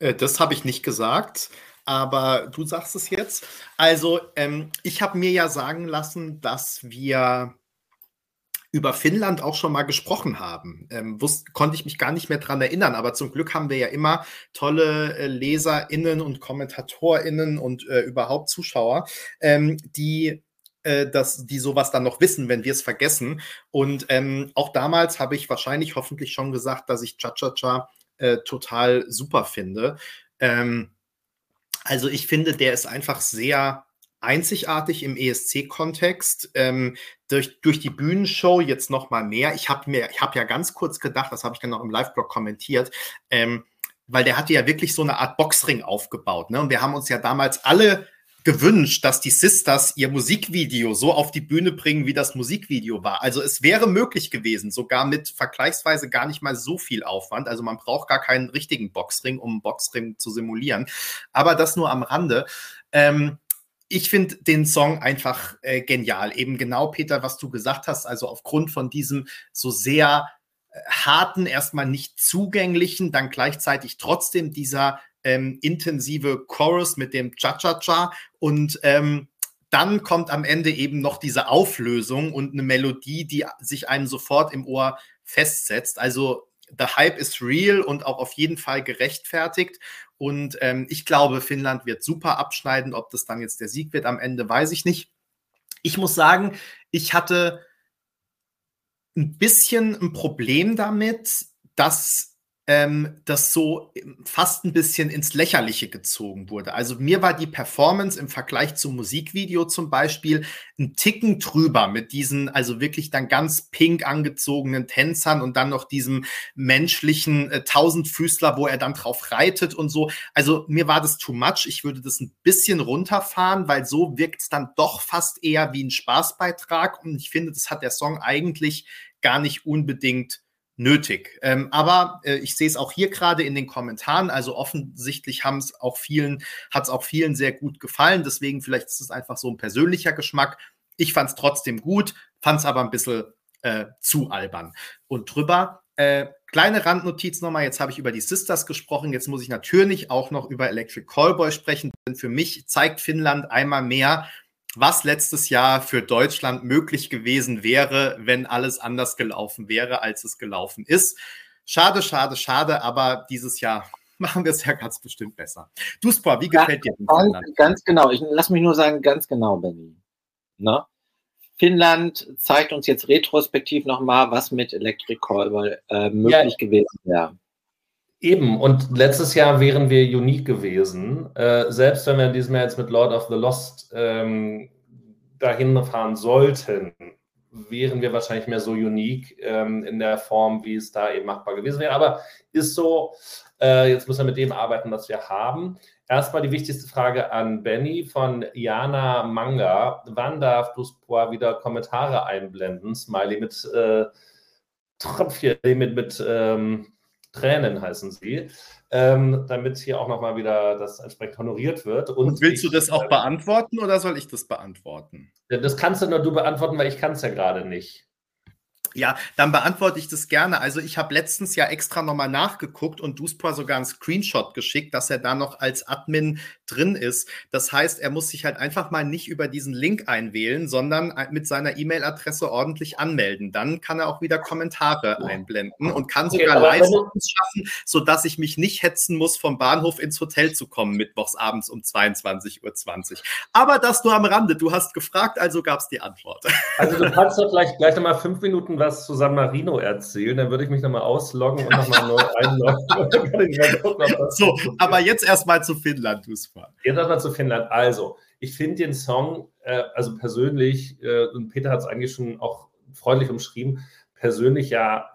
Äh, das habe ich nicht gesagt, aber du sagst es jetzt. Also, ähm, ich habe mir ja sagen lassen, dass wir über Finnland auch schon mal gesprochen haben. Ähm, wusste, konnte ich mich gar nicht mehr dran erinnern, aber zum Glück haben wir ja immer tolle äh, LeserInnen und KommentatorInnen und äh, überhaupt Zuschauer, ähm, die äh, dass die sowas dann noch wissen, wenn wir es vergessen. Und ähm, auch damals habe ich wahrscheinlich hoffentlich schon gesagt, dass ich Cha-Cha-Cha äh, total super finde. Ähm, also ich finde, der ist einfach sehr einzigartig im ESC-Kontext. Ähm, durch, durch die Bühnenshow jetzt noch mal mehr. Ich habe mir, ich habe ja ganz kurz gedacht, das habe ich dann noch im Live-Blog kommentiert, ähm, weil der hatte ja wirklich so eine Art Boxring aufgebaut. Ne? Und wir haben uns ja damals alle gewünscht, dass die Sisters ihr Musikvideo so auf die Bühne bringen, wie das Musikvideo war. Also es wäre möglich gewesen, sogar mit vergleichsweise gar nicht mal so viel Aufwand. Also man braucht gar keinen richtigen Boxring, um einen Boxring zu simulieren. Aber das nur am Rande. Ähm, ich finde den Song einfach äh, genial. Eben genau, Peter, was du gesagt hast. Also aufgrund von diesem so sehr äh, harten, erstmal nicht zugänglichen, dann gleichzeitig trotzdem dieser ähm, intensive Chorus mit dem Cha-Cha-Cha und ähm, dann kommt am Ende eben noch diese Auflösung und eine Melodie, die sich einem sofort im Ohr festsetzt. Also the Hype ist real und auch auf jeden Fall gerechtfertigt. Und ähm, ich glaube, Finnland wird super abschneiden. Ob das dann jetzt der Sieg wird am Ende, weiß ich nicht. Ich muss sagen, ich hatte ein bisschen ein Problem damit, dass ähm, das so fast ein bisschen ins Lächerliche gezogen wurde. Also mir war die Performance im Vergleich zum Musikvideo zum Beispiel ein Ticken drüber mit diesen, also wirklich dann ganz pink angezogenen Tänzern und dann noch diesem menschlichen äh, Tausendfüßler, wo er dann drauf reitet und so. Also mir war das too much. Ich würde das ein bisschen runterfahren, weil so wirkt es dann doch fast eher wie ein Spaßbeitrag. Und ich finde, das hat der Song eigentlich gar nicht unbedingt nötig. Ähm, aber äh, ich sehe es auch hier gerade in den Kommentaren. Also offensichtlich haben es auch vielen, hat es auch vielen sehr gut gefallen. Deswegen vielleicht ist es einfach so ein persönlicher Geschmack. Ich fand es trotzdem gut, fand es aber ein bisschen äh, zu albern. Und drüber, äh, kleine Randnotiz nochmal, jetzt habe ich über die Sisters gesprochen, jetzt muss ich natürlich auch noch über Electric Callboy sprechen, denn für mich zeigt Finnland einmal mehr, was letztes Jahr für Deutschland möglich gewesen wäre, wenn alles anders gelaufen wäre, als es gelaufen ist. Schade, schade, schade, aber dieses Jahr machen wir es ja ganz bestimmt besser. Du, Spor, wie gefällt ja, dir Finnland? Ganz genau, ich lass mich nur sagen, ganz genau, Benny. Ne? Finnland zeigt uns jetzt retrospektiv nochmal, was mit Electric Call äh, möglich ja. gewesen wäre. Eben, und letztes Jahr wären wir unique gewesen. Äh, selbst wenn wir in diesem Jahr jetzt mit Lord of the Lost ähm, dahin fahren sollten, wären wir wahrscheinlich mehr so unique ähm, in der Form, wie es da eben machbar gewesen wäre. Aber ist so, äh, jetzt müssen wir mit dem arbeiten, was wir haben. Erstmal die wichtigste Frage an Benny von Jana Manga. Wann darf Duspois wieder Kommentare einblenden? Smiley mit äh, Tröpfchen, mit, mit ähm, Tränen heißen sie, ähm, damit hier auch nochmal wieder das entsprechend honoriert wird. Und, Und willst ich, du das auch beantworten oder soll ich das beantworten? Das kannst du nur du beantworten, weil ich kann es ja gerade nicht. Ja, dann beantworte ich das gerne. Also ich habe letztens ja extra nochmal nachgeguckt und Duspra sogar einen Screenshot geschickt, dass er da noch als Admin drin ist. Das heißt, er muss sich halt einfach mal nicht über diesen Link einwählen, sondern mit seiner E-Mail-Adresse ordentlich anmelden. Dann kann er auch wieder Kommentare einblenden und kann sogar okay, live schaffen, sodass ich mich nicht hetzen muss, vom Bahnhof ins Hotel zu kommen, mittwochs abends um 22.20 Uhr. Aber das nur am Rande. Du hast gefragt, also gab es die Antwort. Also du kannst doch vielleicht gleich nochmal fünf Minuten was zu San Marino erzählen, dann würde ich mich nochmal ausloggen und nochmal neu einloggen. so, aber jetzt erstmal zu Finnland, Fußball. Jetzt erstmal zu Finnland. Also, ich finde den Song, äh, also persönlich, äh, und Peter hat es eigentlich schon auch freundlich umschrieben, persönlich ja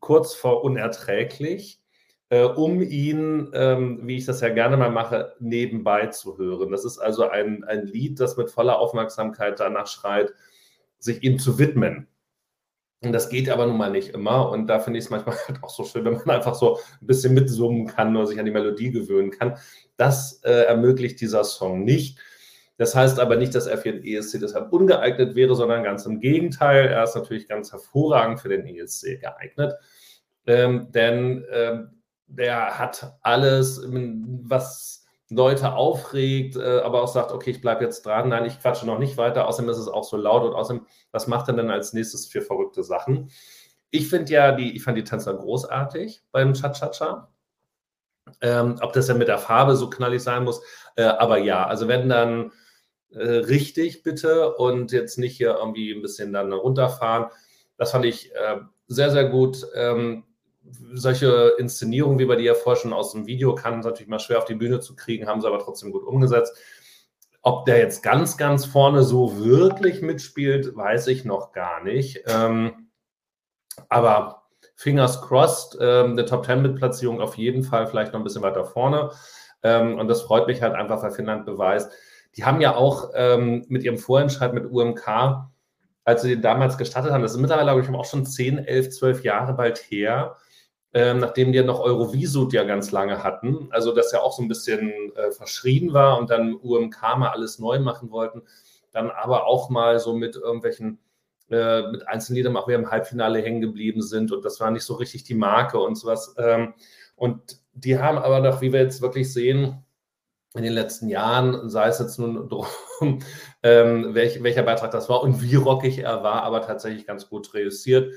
kurz vor unerträglich, äh, um ihn, ähm, wie ich das ja gerne mal mache, nebenbei zu hören. Das ist also ein, ein Lied, das mit voller Aufmerksamkeit danach schreit, sich ihm zu widmen. Und das geht aber nun mal nicht immer. Und da finde ich es manchmal halt auch so schön, wenn man einfach so ein bisschen mitsummen kann oder sich an die Melodie gewöhnen kann. Das äh, ermöglicht dieser Song nicht. Das heißt aber nicht, dass er für den ESC deshalb ungeeignet wäre, sondern ganz im Gegenteil. Er ist natürlich ganz hervorragend für den ESC geeignet. Ähm, denn ähm, der hat alles, was Leute aufregt, äh, aber auch sagt, okay, ich bleibe jetzt dran, nein, ich quatsche noch nicht weiter, außerdem ist es auch so laut und außerdem, was macht er denn als nächstes für verrückte Sachen? Ich finde ja, die, ich fand die Tänzer großartig beim Cha-Cha-Cha. Ähm, ob das ja mit der Farbe so knallig sein muss, äh, aber ja, also wenn dann äh, richtig bitte und jetzt nicht hier irgendwie ein bisschen dann runterfahren. Das fand ich äh, sehr, sehr gut. Ähm, solche Inszenierungen, wie wir die ja vorher schon aus dem Video kannten, natürlich mal schwer auf die Bühne zu kriegen, haben sie aber trotzdem gut umgesetzt. Ob der jetzt ganz, ganz vorne so wirklich mitspielt, weiß ich noch gar nicht. Ähm, aber fingers crossed, ähm, eine Top 10 mit Platzierung auf jeden Fall, vielleicht noch ein bisschen weiter vorne. Ähm, und das freut mich halt einfach, weil Finnland beweist. Die haben ja auch ähm, mit ihrem Vorentscheid mit UMK, als sie den damals gestartet haben, das ist mittlerweile, glaube ich, auch schon 10, 11, 12 Jahre bald her, ähm, nachdem die noch Eurovisut ja ganz lange hatten, also das ja auch so ein bisschen äh, verschrien war und dann UMK mal alles neu machen wollten, dann aber auch mal so mit irgendwelchen, äh, mit Einzelliedern auch wir im Halbfinale hängen geblieben sind und das war nicht so richtig die Marke und sowas. Ähm, und die haben aber doch, wie wir jetzt wirklich sehen, in den letzten Jahren, sei es jetzt nun drum, ähm, welch, welcher Beitrag das war und wie rockig er war, aber tatsächlich ganz gut reüssiert.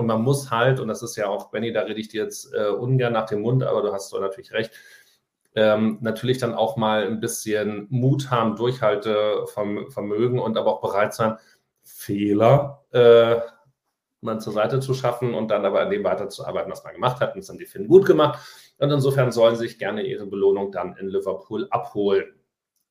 Und man muss halt, und das ist ja auch, Benny, da rede ich dir jetzt äh, ungern nach dem Mund, aber du hast doch natürlich recht, ähm, natürlich dann auch mal ein bisschen Mut haben, Durchhaltevermögen und aber auch bereit sein, Fehler äh, man zur Seite zu schaffen und dann aber an dem weiterzuarbeiten, was man gemacht hat. Und das haben die Finnen gut gemacht. Und insofern sollen sie sich gerne ihre Belohnung dann in Liverpool abholen.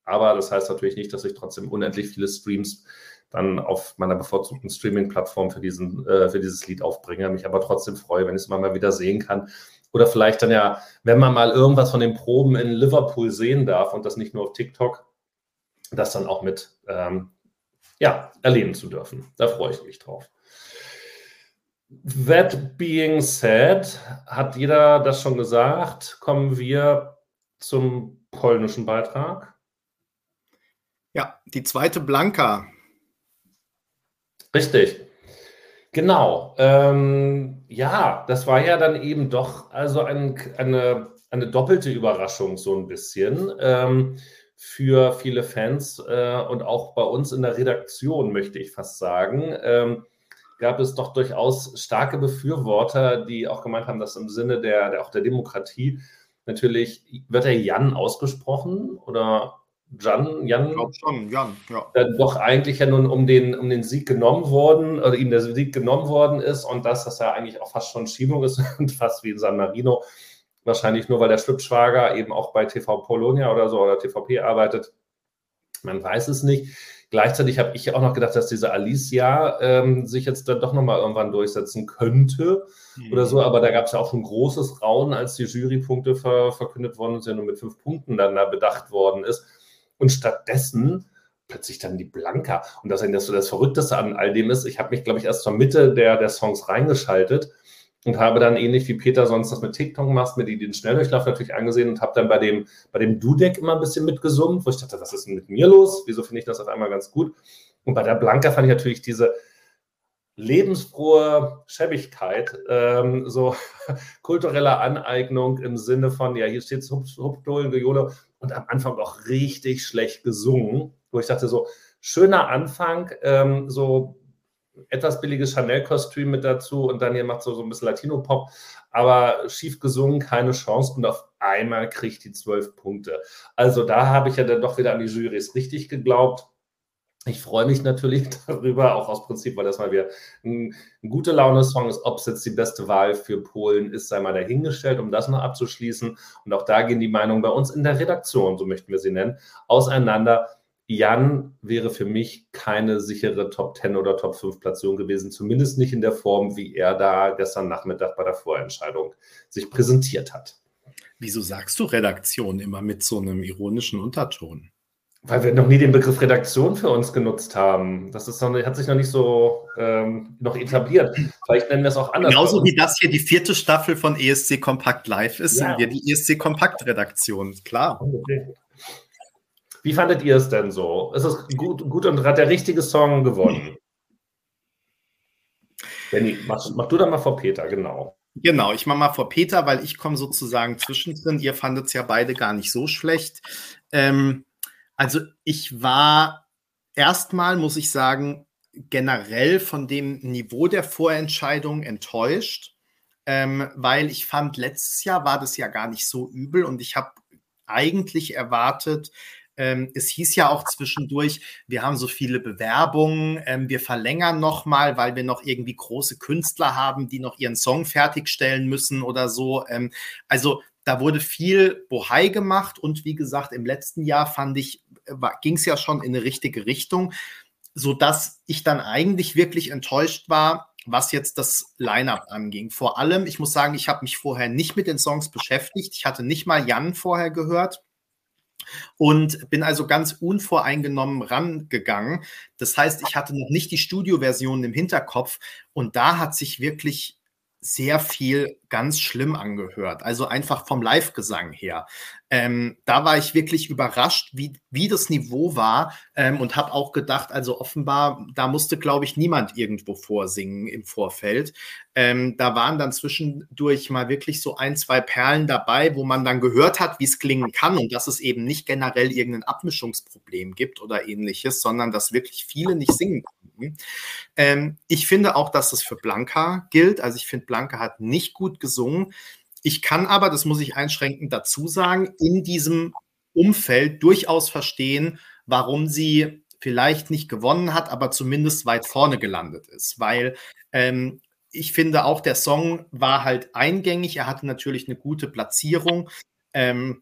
Aber das heißt natürlich nicht, dass ich trotzdem unendlich viele Streams dann auf meiner bevorzugten Streaming-Plattform für, äh, für dieses Lied aufbringe, mich aber trotzdem freue, wenn ich es mal, mal wieder sehen kann. Oder vielleicht dann ja, wenn man mal irgendwas von den Proben in Liverpool sehen darf und das nicht nur auf TikTok, das dann auch mit ähm, ja, erleben zu dürfen. Da freue ich mich drauf. That being said, hat jeder das schon gesagt, kommen wir zum polnischen Beitrag. Ja, die zweite Blanka. Richtig. Genau. Ähm, ja, das war ja dann eben doch also ein, eine, eine doppelte Überraschung, so ein bisschen. Ähm, für viele Fans äh, und auch bei uns in der Redaktion, möchte ich fast sagen. Ähm, gab es doch durchaus starke Befürworter, die auch gemeint haben, dass im Sinne der, der auch der Demokratie natürlich wird er Jan ausgesprochen oder Jan, Jan, schon, Jan, ja. Dann doch eigentlich ja nun um den, um den Sieg genommen worden oder ihm der Sieg genommen worden ist und dass das ja eigentlich auch fast schon Schiebung ist und fast wie in San Marino. Wahrscheinlich nur, weil der Schwippschwager eben auch bei TV Polonia oder so oder TVP arbeitet. Man weiß es nicht. Gleichzeitig habe ich auch noch gedacht, dass diese Alicia ähm, sich jetzt dann doch nochmal irgendwann durchsetzen könnte mhm. oder so. Aber da gab es ja auch schon großes Raunen, als die Jurypunkte ver verkündet worden sind und nur mit fünf Punkten dann da bedacht worden ist. Und stattdessen plötzlich dann die Blanka. Und das, so das Verrückteste an all dem ist, ich habe mich, glaube ich, erst zur Mitte der, der Songs reingeschaltet und habe dann ähnlich wie Peter sonst das mit TikTok machst, mir die, den Schnelldurchlauf natürlich angesehen und habe dann bei dem, bei dem Dudek immer ein bisschen mitgesummt, wo ich dachte, was ist denn mit mir los? Wieso finde ich das auf einmal ganz gut? Und bei der Blanca fand ich natürlich diese lebensfrohe Schäbigkeit, ähm, so kulturelle Aneignung im Sinne von, ja, hier steht Hupfdohlen, Geole und am Anfang auch richtig schlecht gesungen, wo ich dachte, so schöner Anfang, ähm, so etwas billiges Chanel-Kostüm mit dazu und dann hier macht so, so ein bisschen Latino-Pop, aber schief gesungen, keine Chance und auf einmal kriegt die zwölf Punkte. Also da habe ich ja dann doch wieder an die Jurys richtig geglaubt. Ich freue mich natürlich darüber, auch aus Prinzip, weil das mal wieder ein, ein gute Laune-Song ist. Ob es jetzt die beste Wahl für Polen ist, sei mal dahingestellt, um das noch abzuschließen. Und auch da gehen die Meinungen bei uns in der Redaktion, so möchten wir sie nennen, auseinander. Jan wäre für mich keine sichere Top 10 oder Top 5 Platzierung gewesen, zumindest nicht in der Form, wie er da gestern Nachmittag bei der Vorentscheidung sich präsentiert hat. Wieso sagst du Redaktion immer mit so einem ironischen Unterton? Weil wir noch nie den Begriff Redaktion für uns genutzt haben. Das ist noch, hat sich noch nicht so ähm, noch etabliert. Vielleicht nennen wir es auch anders. Genauso wie das hier die vierte Staffel von ESC Kompakt Live ist, ja. sind wir die ESC Kompakt Redaktion. Klar. Wie fandet ihr es denn so? Ist es gut, gut und hat der richtige Song gewonnen? Benny, mach, mach du da mal vor Peter, genau. Genau, ich mache mal vor Peter, weil ich komme sozusagen zwischendrin. Ihr fandet es ja beide gar nicht so schlecht. Ähm, also ich war erstmal, muss ich sagen, generell von dem Niveau der Vorentscheidung enttäuscht, ähm, weil ich fand, letztes Jahr war das ja gar nicht so übel und ich habe eigentlich erwartet, ähm, es hieß ja auch zwischendurch, wir haben so viele Bewerbungen, ähm, wir verlängern nochmal, weil wir noch irgendwie große Künstler haben, die noch ihren Song fertigstellen müssen oder so. Ähm, also da wurde viel Bohai gemacht und wie gesagt, im letzten Jahr fand ich, ging es ja schon in eine richtige Richtung, sodass ich dann eigentlich wirklich enttäuscht war, was jetzt das Line-up anging. Vor allem, ich muss sagen, ich habe mich vorher nicht mit den Songs beschäftigt. Ich hatte nicht mal Jan vorher gehört und bin also ganz unvoreingenommen rangegangen. Das heißt, ich hatte noch nicht die Studioversion im Hinterkopf und da hat sich wirklich sehr viel ganz schlimm angehört. Also einfach vom Live-Gesang her. Ähm, da war ich wirklich überrascht, wie, wie das Niveau war ähm, und habe auch gedacht, also offenbar, da musste, glaube ich, niemand irgendwo vorsingen im Vorfeld. Ähm, da waren dann zwischendurch mal wirklich so ein, zwei Perlen dabei, wo man dann gehört hat, wie es klingen kann und dass es eben nicht generell irgendein Abmischungsproblem gibt oder ähnliches, sondern dass wirklich viele nicht singen Ähm, ich finde auch, dass es für Blanca gilt. Also ich finde, Blanca hat nicht gut gesungen. ich kann aber, das muss ich einschränkend dazu sagen, in diesem Umfeld durchaus verstehen, warum sie vielleicht nicht gewonnen hat, aber zumindest weit vorne gelandet ist, weil ähm, ich finde auch, der Song war halt eingängig. Er hatte natürlich eine gute Platzierung. Ähm,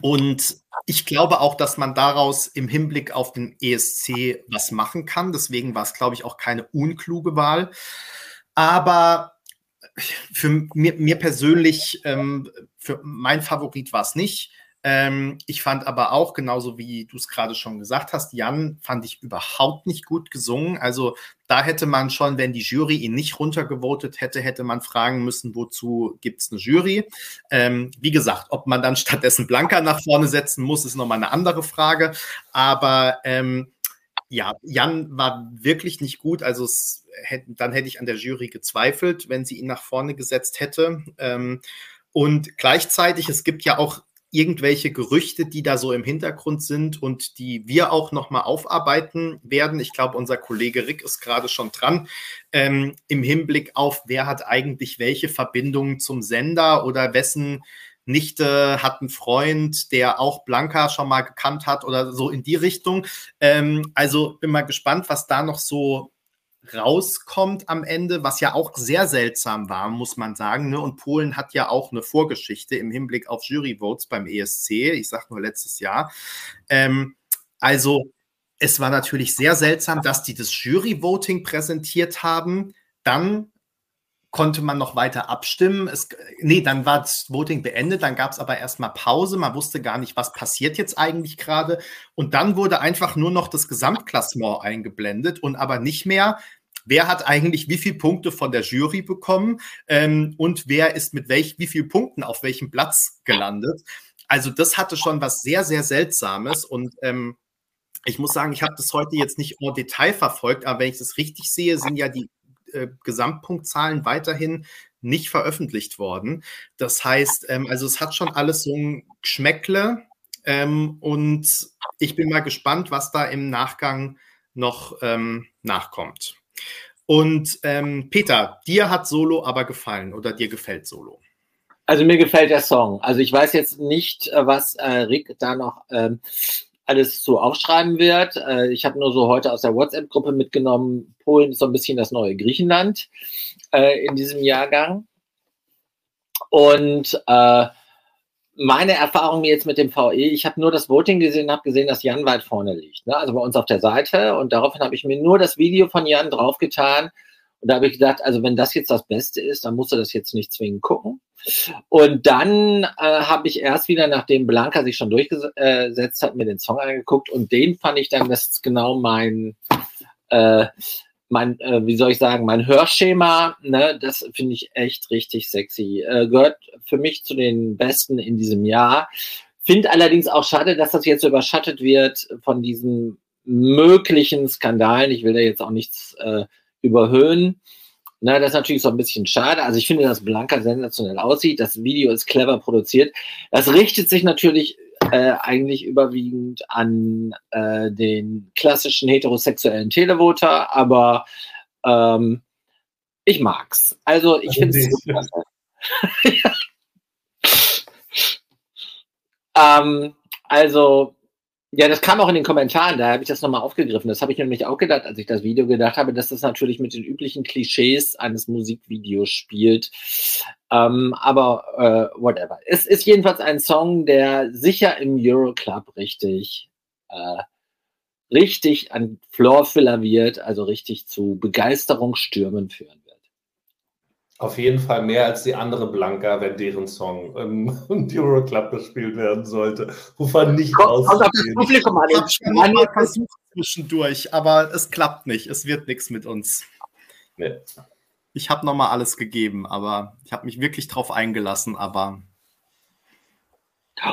und ich glaube auch, dass man daraus im Hinblick auf den ESC was machen kann. Deswegen war es, glaube ich, auch keine unkluge Wahl. Aber für mir, mir persönlich, ähm, für mein Favorit war es nicht. Ähm, ich fand aber auch, genauso wie du es gerade schon gesagt hast, Jan fand ich überhaupt nicht gut gesungen. Also da hätte man schon, wenn die Jury ihn nicht runtergevotet hätte, hätte man fragen müssen, wozu gibt es eine Jury. Ähm, wie gesagt, ob man dann stattdessen Blanca nach vorne setzen muss, ist nochmal eine andere Frage. Aber ähm, ja, Jan war wirklich nicht gut. Also es, dann hätte ich an der Jury gezweifelt, wenn sie ihn nach vorne gesetzt hätte. Ähm, und gleichzeitig, es gibt ja auch irgendwelche Gerüchte, die da so im Hintergrund sind und die wir auch nochmal aufarbeiten werden. Ich glaube, unser Kollege Rick ist gerade schon dran ähm, im Hinblick auf, wer hat eigentlich welche Verbindungen zum Sender oder wessen Nichte hat einen Freund, der auch Blanca schon mal gekannt hat oder so in die Richtung. Ähm, also bin mal gespannt, was da noch so rauskommt am Ende, was ja auch sehr seltsam war, muss man sagen. Ne? Und Polen hat ja auch eine Vorgeschichte im Hinblick auf Juryvotes beim ESC. Ich sage nur letztes Jahr. Ähm, also es war natürlich sehr seltsam, dass die das Juryvoting präsentiert haben. Dann konnte man noch weiter abstimmen. Es, nee, dann war das Voting beendet, dann gab es aber erstmal Pause. Man wusste gar nicht, was passiert jetzt eigentlich gerade. Und dann wurde einfach nur noch das Gesamtklassement eingeblendet und aber nicht mehr, wer hat eigentlich wie viele Punkte von der Jury bekommen ähm, und wer ist mit welch, wie vielen Punkten auf welchem Platz gelandet. Also das hatte schon was sehr, sehr Seltsames und ähm, ich muss sagen, ich habe das heute jetzt nicht im Detail verfolgt, aber wenn ich das richtig sehe, sind ja die äh, Gesamtpunktzahlen weiterhin nicht veröffentlicht worden. Das heißt, ähm, also es hat schon alles so ein Geschmäckle ähm, und ich bin mal gespannt, was da im Nachgang noch ähm, nachkommt. Und ähm, Peter, dir hat Solo aber gefallen oder dir gefällt Solo? Also mir gefällt der Song. Also ich weiß jetzt nicht, äh, was äh, Rick da noch ähm, alles so aufschreiben wird. Äh, ich habe nur so heute aus der WhatsApp-Gruppe mitgenommen, Polen ist so ein bisschen das neue Griechenland äh, in diesem Jahrgang. Und äh, meine Erfahrung jetzt mit dem VE, ich habe nur das Voting gesehen, habe gesehen, dass Jan weit vorne liegt. Ne? Also bei uns auf der Seite. Und daraufhin habe ich mir nur das Video von Jan draufgetan. Und da habe ich gedacht, also wenn das jetzt das Beste ist, dann musst du das jetzt nicht zwingend gucken. Und dann äh, habe ich erst wieder, nachdem Blanca sich schon durchgesetzt hat, mir den Song angeguckt. Und den fand ich dann, das ist genau mein, äh, mein, äh, wie soll ich sagen, mein Hörschema, ne, das finde ich echt richtig sexy. Äh, gehört für mich zu den besten in diesem Jahr. Finde allerdings auch schade, dass das jetzt überschattet wird von diesen möglichen Skandalen. Ich will da jetzt auch nichts äh, überhöhen. Na, das ist natürlich so ein bisschen schade. Also ich finde, dass Blanca sensationell aussieht. Das Video ist clever produziert. Das richtet sich natürlich äh, eigentlich überwiegend an äh, den klassischen heterosexuellen Televoter, aber ähm, ich mag's. Also ich finde es ähm, also ja, das kam auch in den Kommentaren, da habe ich das nochmal aufgegriffen. Das habe ich nämlich auch gedacht, als ich das Video gedacht habe, dass das natürlich mit den üblichen Klischees eines Musikvideos spielt. Ähm, aber äh, whatever. Es ist jedenfalls ein Song, der sicher im Euroclub richtig, äh, richtig an Floorfiller wird, also richtig zu Begeisterungsstürmen führen. Auf jeden Fall mehr als die andere Blanca, wenn deren Song im Euroclub gespielt werden sollte. Wovon nicht aus. Ich habe schon mal versucht zwischendurch, aber es klappt nicht. Es wird nichts mit uns. Nee. Ich habe nochmal alles gegeben, aber ich habe mich wirklich drauf eingelassen, aber.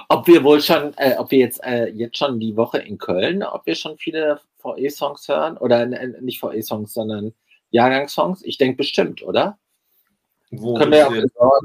Ob wir wohl schon, äh, ob wir jetzt, äh, jetzt schon die Woche in Köln, ob wir schon viele VE-Songs hören oder äh, nicht VE-Songs, sondern Jahrgangssongs? Ich denke bestimmt, oder? Wo ja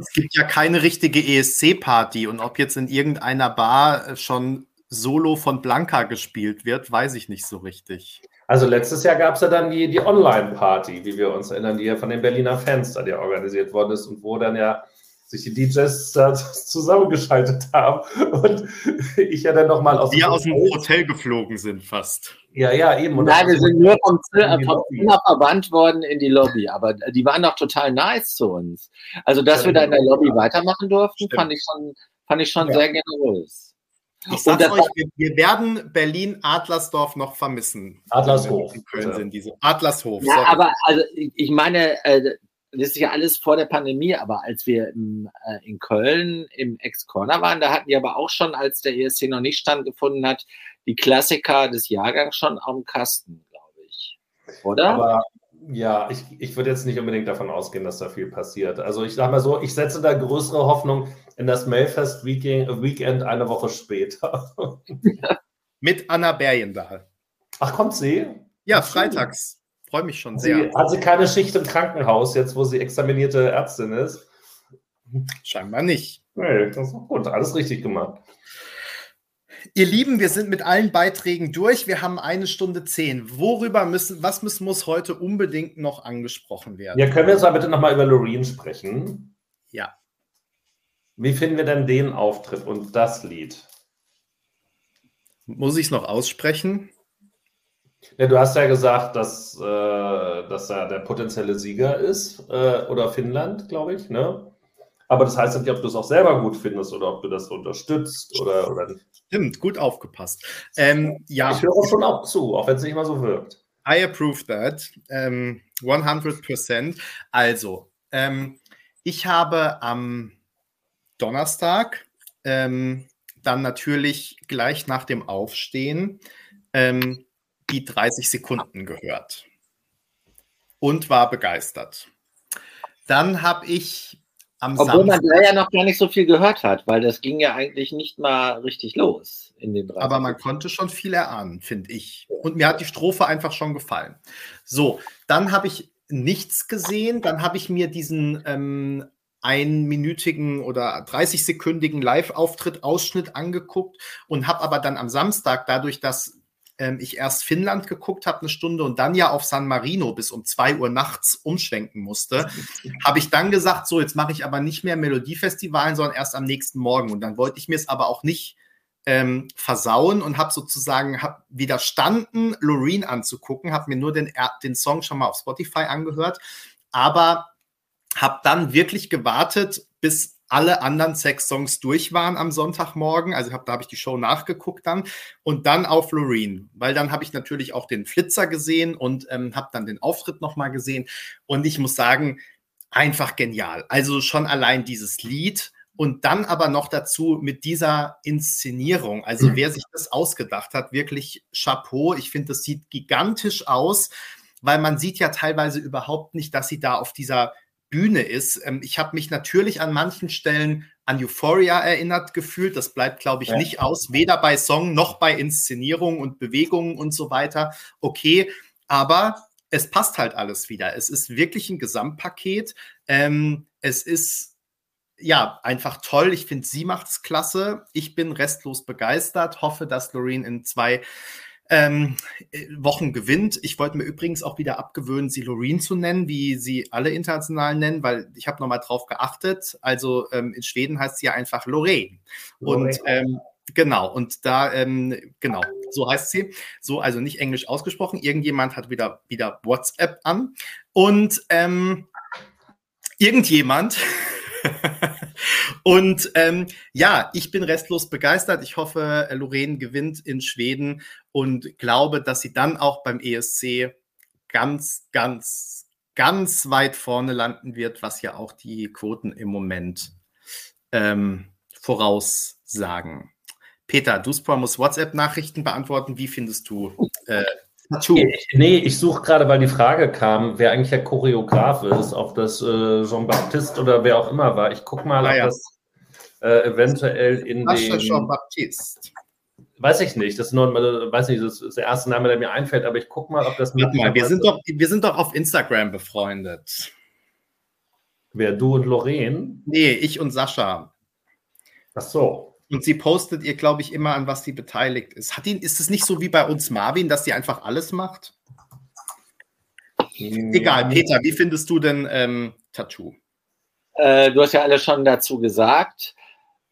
es gibt ja keine richtige ESC-Party und ob jetzt in irgendeiner Bar schon Solo von Blanca gespielt wird, weiß ich nicht so richtig. Also letztes Jahr gab es ja dann die, die Online-Party, die wir uns erinnern, die ja von den Berliner Fans da die organisiert worden ist und wo dann ja sich die DJs da zusammengeschaltet haben und ich ja dann nochmal aus, wir aus dem Hotel geflogen sind fast. Ja, ja, eben. Und Nein, wir sind nur vom, Zimmer verbannt worden in die Lobby, aber die waren doch total nice zu uns. Also, dass ja, wir da in der Lobby ja. weitermachen durften, fand ich schon, fand ich schon ja. sehr generös. Ich sag's euch, wir, wir, werden Berlin-Adlersdorf noch vermissen. Adlershof. In Köln sind diese. Adlershof. Ja, sorry. aber also ich meine, äh, das ist ja alles vor der Pandemie, aber als wir im, äh, in Köln im Ex-Corner waren, da hatten die aber auch schon, als der ESC noch nicht standgefunden hat, die Klassiker des Jahrgangs schon am Kasten, glaube ich. Oder? Aber ja, ich, ich würde jetzt nicht unbedingt davon ausgehen, dass da viel passiert. Also ich sage mal so, ich setze da größere Hoffnung in das Mailfest Weekend, Weekend eine Woche später. Mit Anna Berjendahl. Ach, kommt sie? Ja, freitags freue mich schon sehr. Sie, hat sie keine Schicht im Krankenhaus, jetzt wo sie examinierte Ärztin ist? Scheinbar nicht. Nee, das ist auch gut. Alles richtig gemacht. Ihr Lieben, wir sind mit allen Beiträgen durch. Wir haben eine Stunde zehn. Worüber müssen, was müssen, muss heute unbedingt noch angesprochen werden? Ja, können wir jetzt mal bitte nochmal über Loreen sprechen? Ja. Wie finden wir denn den Auftritt und das Lied? Muss ich es noch aussprechen? Ja, du hast ja gesagt, dass, äh, dass er der potenzielle Sieger ist, äh, oder Finnland, glaube ich, ne? Aber das heißt nicht, ob du es auch selber gut findest oder ob du das unterstützt oder, oder nicht. Stimmt, gut aufgepasst. Ähm, ja. Ich höre schon auch zu, auch wenn es nicht immer so wirkt. I approve that. Ähm, 100%. Also, ähm, ich habe am Donnerstag ähm, dann natürlich gleich nach dem Aufstehen ähm, die 30 Sekunden gehört und war begeistert. Dann habe ich am Obwohl Samstag, man da ja noch gar nicht so viel gehört hat, weil das ging ja eigentlich nicht mal richtig los in den 30 Aber man konnte schon viel erahnen, finde ich. Und mir hat die Strophe einfach schon gefallen. So, dann habe ich nichts gesehen. Dann habe ich mir diesen ähm, einminütigen oder 30-sekündigen Live-Auftritt-Ausschnitt angeguckt und habe aber dann am Samstag, dadurch, dass ähm, ich erst Finnland geguckt habe, eine Stunde und dann ja auf San Marino bis um zwei Uhr nachts umschwenken musste, habe ich dann gesagt, so, jetzt mache ich aber nicht mehr Melodiefestivalen, sondern erst am nächsten Morgen. Und dann wollte ich mir es aber auch nicht ähm, versauen und habe sozusagen hab widerstanden, Loreen anzugucken, habe mir nur den, den Song schon mal auf Spotify angehört, aber habe dann wirklich gewartet, bis alle anderen Sex-Songs durch waren am Sonntagmorgen. Also hab, da habe ich die Show nachgeguckt dann und dann auf Loreen, weil dann habe ich natürlich auch den Flitzer gesehen und ähm, habe dann den Auftritt nochmal gesehen. Und ich muss sagen, einfach genial. Also schon allein dieses Lied und dann aber noch dazu mit dieser Inszenierung. Also mhm. wer sich das ausgedacht hat, wirklich Chapeau. Ich finde, das sieht gigantisch aus, weil man sieht ja teilweise überhaupt nicht, dass sie da auf dieser Bühne ist. Ähm, ich habe mich natürlich an manchen Stellen an Euphoria erinnert gefühlt. Das bleibt, glaube ich, ja. nicht aus, weder bei Song noch bei Inszenierung und Bewegungen und so weiter. Okay, aber es passt halt alles wieder. Es ist wirklich ein Gesamtpaket. Ähm, es ist ja einfach toll. Ich finde, sie macht es klasse. Ich bin restlos begeistert. Hoffe, dass Loreen in zwei ähm, äh, Wochen gewinnt. Ich wollte mir übrigens auch wieder abgewöhnen, sie Loreen zu nennen, wie sie alle international nennen, weil ich habe nochmal drauf geachtet. Also ähm, in Schweden heißt sie ja einfach Lorraine. Und ähm, genau, und da, ähm, genau, so heißt sie. So, also nicht englisch ausgesprochen. Irgendjemand hat wieder, wieder WhatsApp an. Und ähm, irgendjemand Und ähm, ja, ich bin restlos begeistert. Ich hoffe, Lorraine gewinnt in Schweden und glaube, dass sie dann auch beim ESC ganz, ganz, ganz weit vorne landen wird, was ja auch die Quoten im Moment ähm, voraussagen. Peter, Duspor muss WhatsApp-Nachrichten beantworten. Wie findest du äh, Nee, ich suche gerade, weil die Frage kam, wer eigentlich der Choreograf ist, ob das äh, Jean-Baptiste oder wer auch immer war. Ich gucke mal, ah, ob ja. das äh, eventuell in Was den... Jean-Baptiste? Weiß ich nicht. Das ist nur, also, weiß nicht, das ist der erste Name, der mir einfällt, aber ich gucke mal, ob das mit. Mal, wir sind, doch, wir sind doch auf Instagram befreundet. Wer, du und Lorraine? Nee, ich und Sascha. Ach so. Und sie postet ihr, glaube ich, immer an, was sie beteiligt ist. Hat ihn, ist es nicht so wie bei uns Marvin, dass sie einfach alles macht? Hm. Egal, Peter, wie findest du denn ähm, Tattoo? äh, du hast ja alles schon dazu gesagt.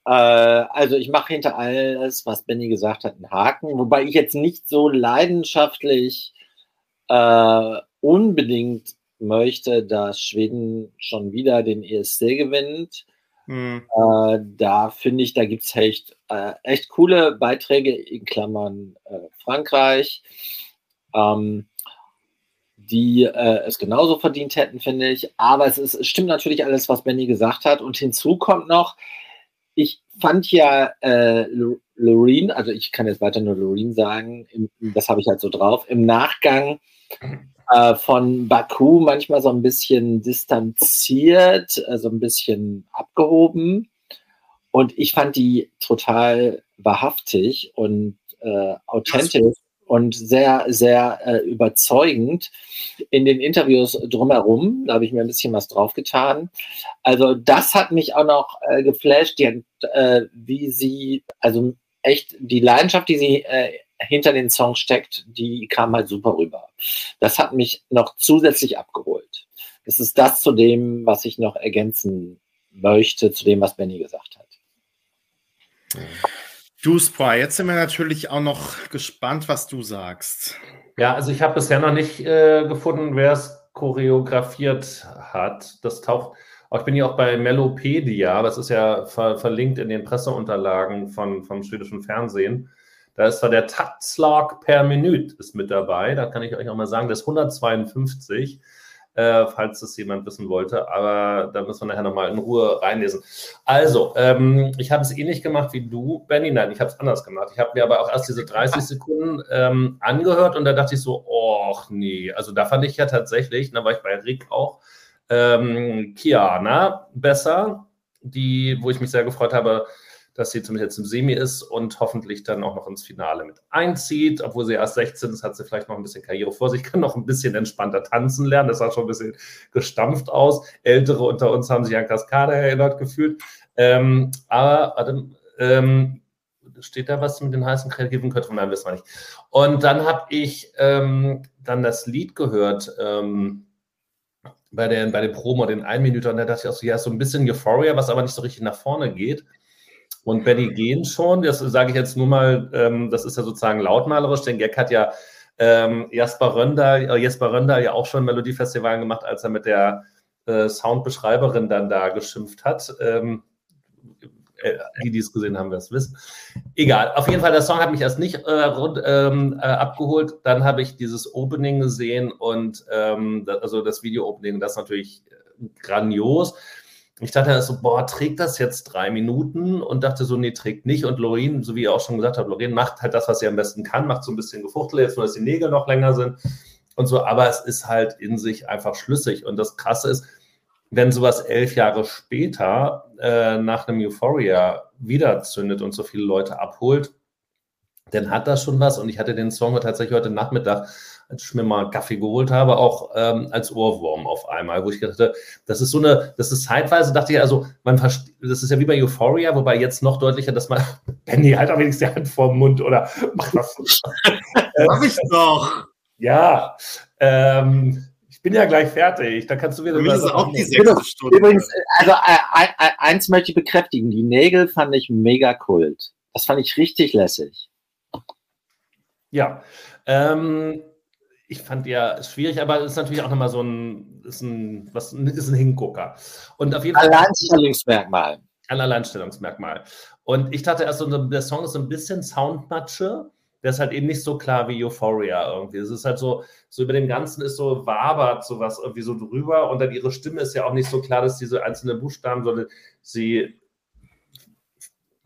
Äh, also ich mache hinter alles, was Benny gesagt hat, einen Haken, wobei ich jetzt nicht so leidenschaftlich äh, unbedingt möchte, dass Schweden schon wieder den ESC gewinnt. Mhm. Äh, da finde ich, da gibt es echt, äh, echt coole Beiträge, in Klammern äh, Frankreich, ähm, die äh, es genauso verdient hätten, finde ich. Aber es, ist, es stimmt natürlich alles, was Benny gesagt hat. Und hinzu kommt noch, ich fand ja äh, Loreen, also ich kann jetzt weiter nur Loreen sagen, im, das habe ich halt so drauf, im Nachgang äh, von Baku manchmal so ein bisschen distanziert, also ein bisschen abgehoben. Und ich fand die total wahrhaftig und äh, authentisch und sehr, sehr äh, überzeugend in den Interviews drumherum. Da habe ich mir ein bisschen was draufgetan. Also das hat mich auch noch äh, geflasht, die, äh, wie sie, also echt die Leidenschaft, die sie äh, hinter den Song steckt, die kam halt super rüber. Das hat mich noch zusätzlich abgeholt. Das ist das zu dem, was ich noch ergänzen möchte, zu dem, was Benny gesagt hat. Du, Spry, jetzt sind wir natürlich auch noch gespannt, was du sagst. Ja, also ich habe bisher noch nicht äh, gefunden, wer es choreografiert hat. Das taucht, ich bin ja auch bei Melopedia, das ist ja ver verlinkt in den Presseunterlagen von, vom schwedischen Fernsehen. Da ist zwar der Taktslag per Minute ist mit dabei. Da kann ich euch auch mal sagen, das ist 152, äh, falls das jemand wissen wollte. Aber da müssen wir nachher nochmal in Ruhe reinlesen. Also, ähm, ich habe es ähnlich gemacht wie du, Benny. Nein, ich habe es anders gemacht. Ich habe mir aber auch erst diese 30 Sekunden ähm, angehört und da dachte ich so, och nee. Also da fand ich ja tatsächlich, da war ich bei Rick auch, ähm, Kiana besser, die, wo ich mich sehr gefreut habe, dass sie zumindest jetzt im Semi ist und hoffentlich dann auch noch ins Finale mit einzieht. Obwohl sie erst 16 ist, hat sie vielleicht noch ein bisschen Karriere vor sich, kann noch ein bisschen entspannter tanzen lernen. Das sah schon ein bisschen gestampft aus. Ältere unter uns haben sich an Kaskade erinnert gefühlt. Ähm, aber ähm, steht da was mit den heißen Kreativen Köpfen? Nein, wissen wir nicht. Und dann habe ich ähm, dann das Lied gehört. Ähm, bei den, bei den Promo, den Einminüter, und da dachte ich auch so, ja, so ein bisschen Euphoria, was aber nicht so richtig nach vorne geht und Benny gehen schon. Das sage ich jetzt nur mal, ähm, das ist ja sozusagen lautmalerisch. Den Gag hat ja ähm, Jasper Rönder, äh, Jesper Rönder ja auch schon Melodiefestival gemacht, als er mit der äh, Soundbeschreiberin dann da geschimpft hat. Ähm, äh, die, die es gesehen haben, werden es wissen. Egal, auf jeden Fall, der Song hat mich erst nicht äh, rund, ähm, äh, abgeholt. Dann habe ich dieses Opening gesehen und ähm, das, also das Video-Opening, das ist natürlich äh, grandios ich dachte so, boah, trägt das jetzt drei Minuten? Und dachte so, nee, trägt nicht. Und Lorraine, so wie ihr auch schon gesagt habt, Lorraine macht halt das, was sie am besten kann, macht so ein bisschen Gefuchtel, jetzt nur, dass die Nägel noch länger sind und so. Aber es ist halt in sich einfach schlüssig. Und das Krasse ist, wenn sowas elf Jahre später äh, nach einem Euphoria wieder zündet und so viele Leute abholt, dann hat das schon was. Und ich hatte den Song tatsächlich heute Nachmittag als ich mir mal Kaffee geholt habe, auch ähm, als Ohrwurm auf einmal, wo ich dachte, das ist so eine, das ist zeitweise, dachte ich, also, man versteht, das ist ja wie bei Euphoria, wobei jetzt noch deutlicher, dass man, Benny, halt auch wenigstens die Hand vor dem Mund oder mach was. Mach ich doch. Ja, ähm, ich bin ja gleich fertig. Da kannst du wieder. Das ist auch die sechste Stunde. Übrigens, also äh, eins möchte ich bekräftigen: Die Nägel fand ich mega kult. Das fand ich richtig lässig. Ja. Ähm, ich fand ja schwierig, aber es ist natürlich auch nochmal so ein, ist ein, was, ist ein Hingucker. Und auf jeden Fall. Alleinstellungsmerkmal. Ein Alleinstellungsmerkmal. Und ich dachte erst, so, der Song ist so ein bisschen Soundmatsche. Der ist halt eben nicht so klar wie Euphoria irgendwie. Es ist halt so, so über dem Ganzen ist so wabert sowas irgendwie so drüber und dann ihre Stimme ist ja auch nicht so klar, dass diese einzelnen Buchstaben, sondern sie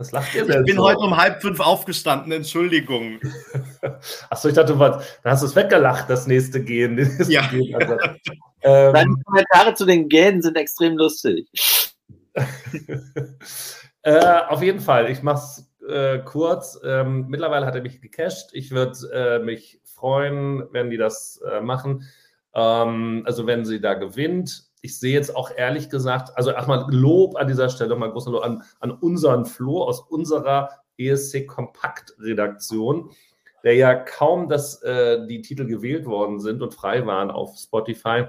was lacht ihr denn? Ich bin so? heute um halb fünf aufgestanden, Entschuldigung. Achso, ich dachte, da hast du es weggelacht, das nächste Gehen. Das ja. Also, ähm, Deine Kommentare zu den Gähnen sind extrem lustig. äh, auf jeden Fall, ich mache es äh, kurz. Ähm, mittlerweile hat er mich gecached. Ich würde äh, mich freuen, wenn die das äh, machen. Ähm, also wenn sie da gewinnt ich sehe jetzt auch ehrlich gesagt, also erstmal Lob an dieser Stelle, mal großer Lob an, an unseren Flo aus unserer ESC Kompakt Redaktion, der ja kaum, dass äh, die Titel gewählt worden sind und frei waren auf Spotify,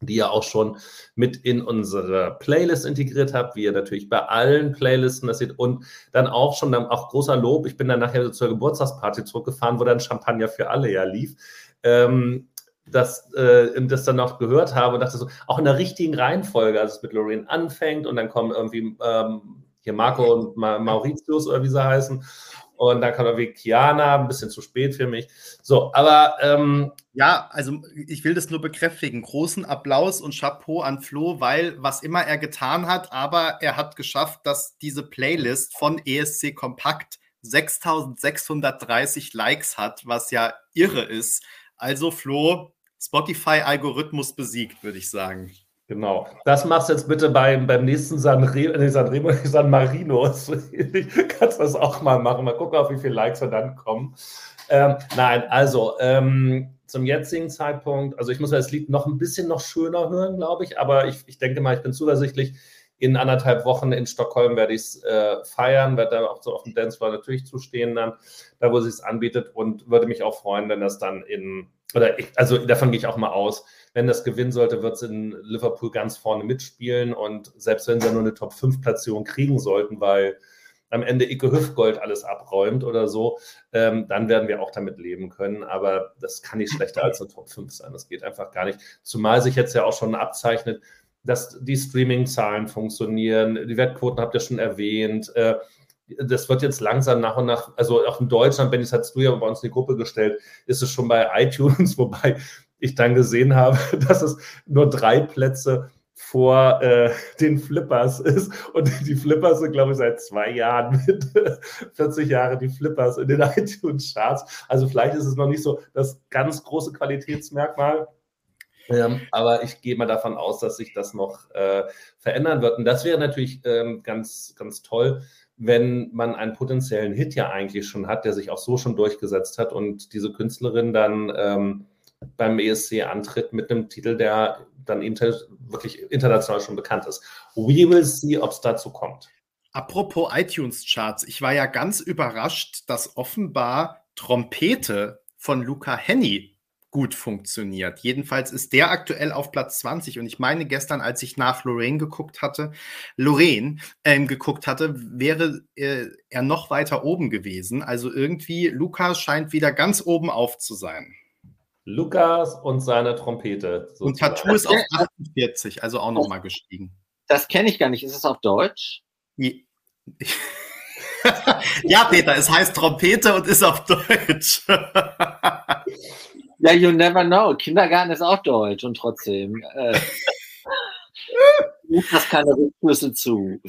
die ihr auch schon mit in unsere Playlist integriert habt, wie ihr natürlich bei allen Playlisten das seht und dann auch schon dann auch großer Lob. Ich bin dann nachher zur Geburtstagsparty zurückgefahren, wo dann Champagner für alle ja lief. Ähm, das, äh, das dann noch gehört habe und dachte so, auch in der richtigen Reihenfolge, als es mit Lorraine anfängt und dann kommen irgendwie ähm, hier Marco und Ma Mauritius oder wie sie heißen und dann kommt irgendwie Kiana, ein bisschen zu spät für mich. So, aber. Ähm, ja, also ich will das nur bekräftigen. Großen Applaus und Chapeau an Flo, weil was immer er getan hat, aber er hat geschafft, dass diese Playlist von ESC Kompakt 6630 Likes hat, was ja irre ist. Also Flo, Spotify-Algorithmus besiegt, würde ich sagen. Genau. Das machst du jetzt bitte beim, beim nächsten San, Re, nee, San, Remo, San Marino. kannst das auch mal machen. Mal gucken, auf wie viele Likes wir dann kommen. Ähm, nein, also ähm, zum jetzigen Zeitpunkt, also ich muss das Lied noch ein bisschen noch schöner hören, glaube ich, aber ich, ich denke mal, ich bin zuversichtlich. In anderthalb Wochen in Stockholm werde ich es äh, feiern, werde da auch so auf dem Dancefloor natürlich zustehen dann, da wo sie es anbietet und würde mich auch freuen, wenn das dann in, oder ich, also davon gehe ich auch mal aus, wenn das gewinnen sollte, wird es in Liverpool ganz vorne mitspielen. Und selbst wenn sie nur eine Top-5-Platzierung kriegen sollten, weil am Ende Icke Hüftgold alles abräumt oder so, ähm, dann werden wir auch damit leben können. Aber das kann nicht schlechter als eine Top 5 sein. Das geht einfach gar nicht. Zumal sich jetzt ja auch schon abzeichnet, dass die Streaming-Zahlen funktionieren. Die Wettquoten habt ihr schon erwähnt. Äh, das wird jetzt langsam nach und nach, also auch in Deutschland, Benny, das hast du ja bei uns in die Gruppe gestellt, ist es schon bei iTunes, wobei ich dann gesehen habe, dass es nur drei Plätze vor äh, den Flippers ist. Und die Flippers sind, glaube ich, seit zwei Jahren mit 40 Jahre die Flippers in den iTunes-Charts. Also vielleicht ist es noch nicht so das ganz große Qualitätsmerkmal. Ähm, aber ich gehe mal davon aus, dass sich das noch äh, verändern wird. Und das wäre natürlich ähm, ganz, ganz toll, wenn man einen potenziellen Hit ja eigentlich schon hat, der sich auch so schon durchgesetzt hat und diese Künstlerin dann ähm, beim ESC antritt mit einem Titel, der dann inter wirklich international schon bekannt ist. We will see, ob es dazu kommt. Apropos iTunes-Charts, ich war ja ganz überrascht, dass offenbar Trompete von Luca Henny gut funktioniert. Jedenfalls ist der aktuell auf Platz 20 und ich meine gestern, als ich nach Lorraine geguckt hatte, Lorraine ähm, geguckt hatte, wäre äh, er noch weiter oben gewesen. Also irgendwie, Luca scheint wieder ganz oben auf zu sein. Lukas und seine Trompete. Sozusagen. Und Tattoo ist auf 48, also auch nochmal gestiegen. Das kenne ich gar nicht. Ist es auf Deutsch? ja, Peter, es heißt Trompete und ist auf Deutsch. ja, you never know. Kindergarten ist auch Deutsch und trotzdem. Äh, das keine Rückschlüsse zu.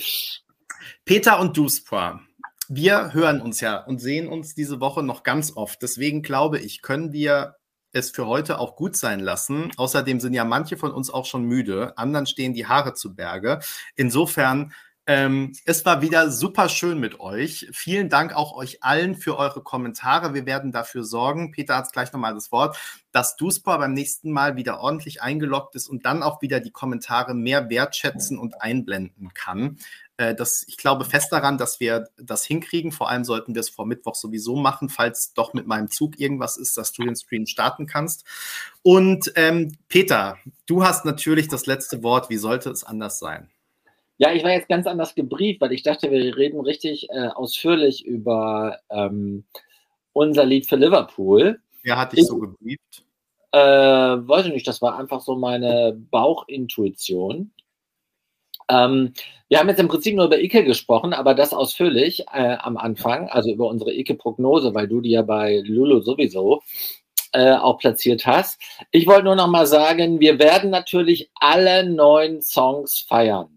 Peter und Duspa. Wir hören uns ja und sehen uns diese Woche noch ganz oft. Deswegen glaube ich, können wir es für heute auch gut sein lassen. Außerdem sind ja manche von uns auch schon müde, anderen stehen die Haare zu Berge. Insofern, ähm, es war wieder super schön mit euch. Vielen Dank auch euch allen für eure Kommentare. Wir werden dafür sorgen, Peter hat gleich nochmal das Wort, dass Duspa beim nächsten Mal wieder ordentlich eingeloggt ist und dann auch wieder die Kommentare mehr wertschätzen und einblenden kann. Äh, das, ich glaube fest daran, dass wir das hinkriegen. Vor allem sollten wir es vor Mittwoch sowieso machen, falls doch mit meinem Zug irgendwas ist, dass du den Stream starten kannst. Und ähm, Peter, du hast natürlich das letzte Wort. Wie sollte es anders sein? Ja, ich war jetzt ganz anders gebrieft, weil ich dachte, wir reden richtig äh, ausführlich über ähm, unser Lied für Liverpool. Wer hat dich ich, so gebrieft? Äh, weiß ich nicht, das war einfach so meine Bauchintuition. Ähm, wir haben jetzt im Prinzip nur über Icke gesprochen, aber das ausführlich äh, am Anfang, also über unsere Icke-Prognose, weil du die ja bei Lulu sowieso äh, auch platziert hast. Ich wollte nur noch mal sagen, wir werden natürlich alle neun Songs feiern.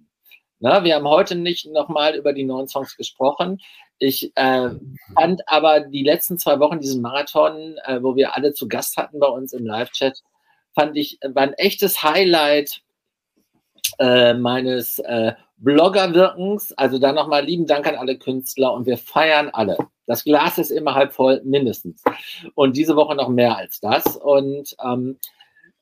Na, wir haben heute nicht noch mal über die neuen Songs gesprochen. Ich äh, fand aber die letzten zwei Wochen diesen Marathon, äh, wo wir alle zu Gast hatten bei uns im Live-Chat, fand ich, war ein echtes Highlight äh, meines äh, Bloggerwirkens. Also dann nochmal lieben Dank an alle Künstler und wir feiern alle. Das Glas ist immer halb voll, mindestens. Und diese Woche noch mehr als das. Und ähm,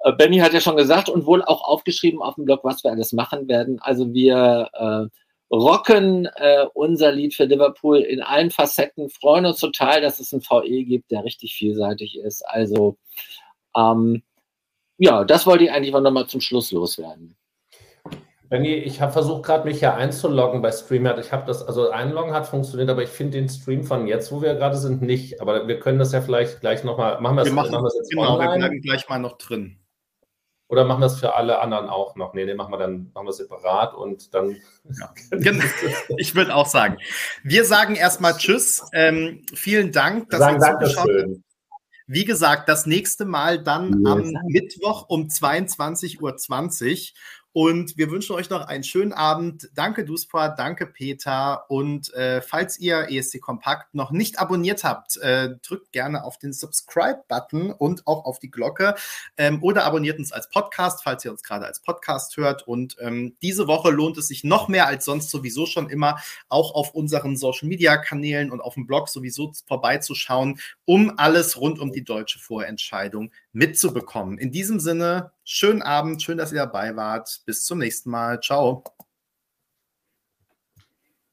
äh, Benny hat ja schon gesagt und wohl auch aufgeschrieben auf dem Blog, was wir alles machen werden. Also wir äh, rocken äh, unser Lied für Liverpool in allen Facetten, freuen uns total, dass es ein VE gibt, der richtig vielseitig ist. Also ähm, ja, das wollte ich eigentlich noch mal zum Schluss loswerden. Benny, ich habe versucht gerade mich hier einzuloggen bei StreamYard. Ich habe das, also einloggen hat funktioniert, aber ich finde den Stream von jetzt, wo wir gerade sind, nicht. Aber wir können das ja vielleicht gleich nochmal, machen wir, wir machen, machen das jetzt Genau, online? wir bleiben gleich mal noch drin. Oder machen wir es für alle anderen auch noch? Nee, nee, machen wir dann machen wir separat und dann. Ja. Genau. ich würde auch sagen. Wir sagen erstmal Tschüss. Ähm, vielen Dank, dass sagen, ihr zugeschaut habt. Wie gesagt, das nächste Mal dann am Mittwoch um 22.20 Uhr. Und wir wünschen euch noch einen schönen Abend. Danke, Duspa, danke, Peter. Und äh, falls ihr ESC Kompakt noch nicht abonniert habt, äh, drückt gerne auf den Subscribe-Button und auch auf die Glocke ähm, oder abonniert uns als Podcast, falls ihr uns gerade als Podcast hört. Und ähm, diese Woche lohnt es sich noch mehr als sonst sowieso schon immer, auch auf unseren Social-Media-Kanälen und auf dem Blog sowieso vorbeizuschauen, um alles rund um die deutsche Vorentscheidung mitzubekommen. In diesem Sinne, schönen Abend, schön, dass ihr dabei wart. Bis zum nächsten Mal. Ciao.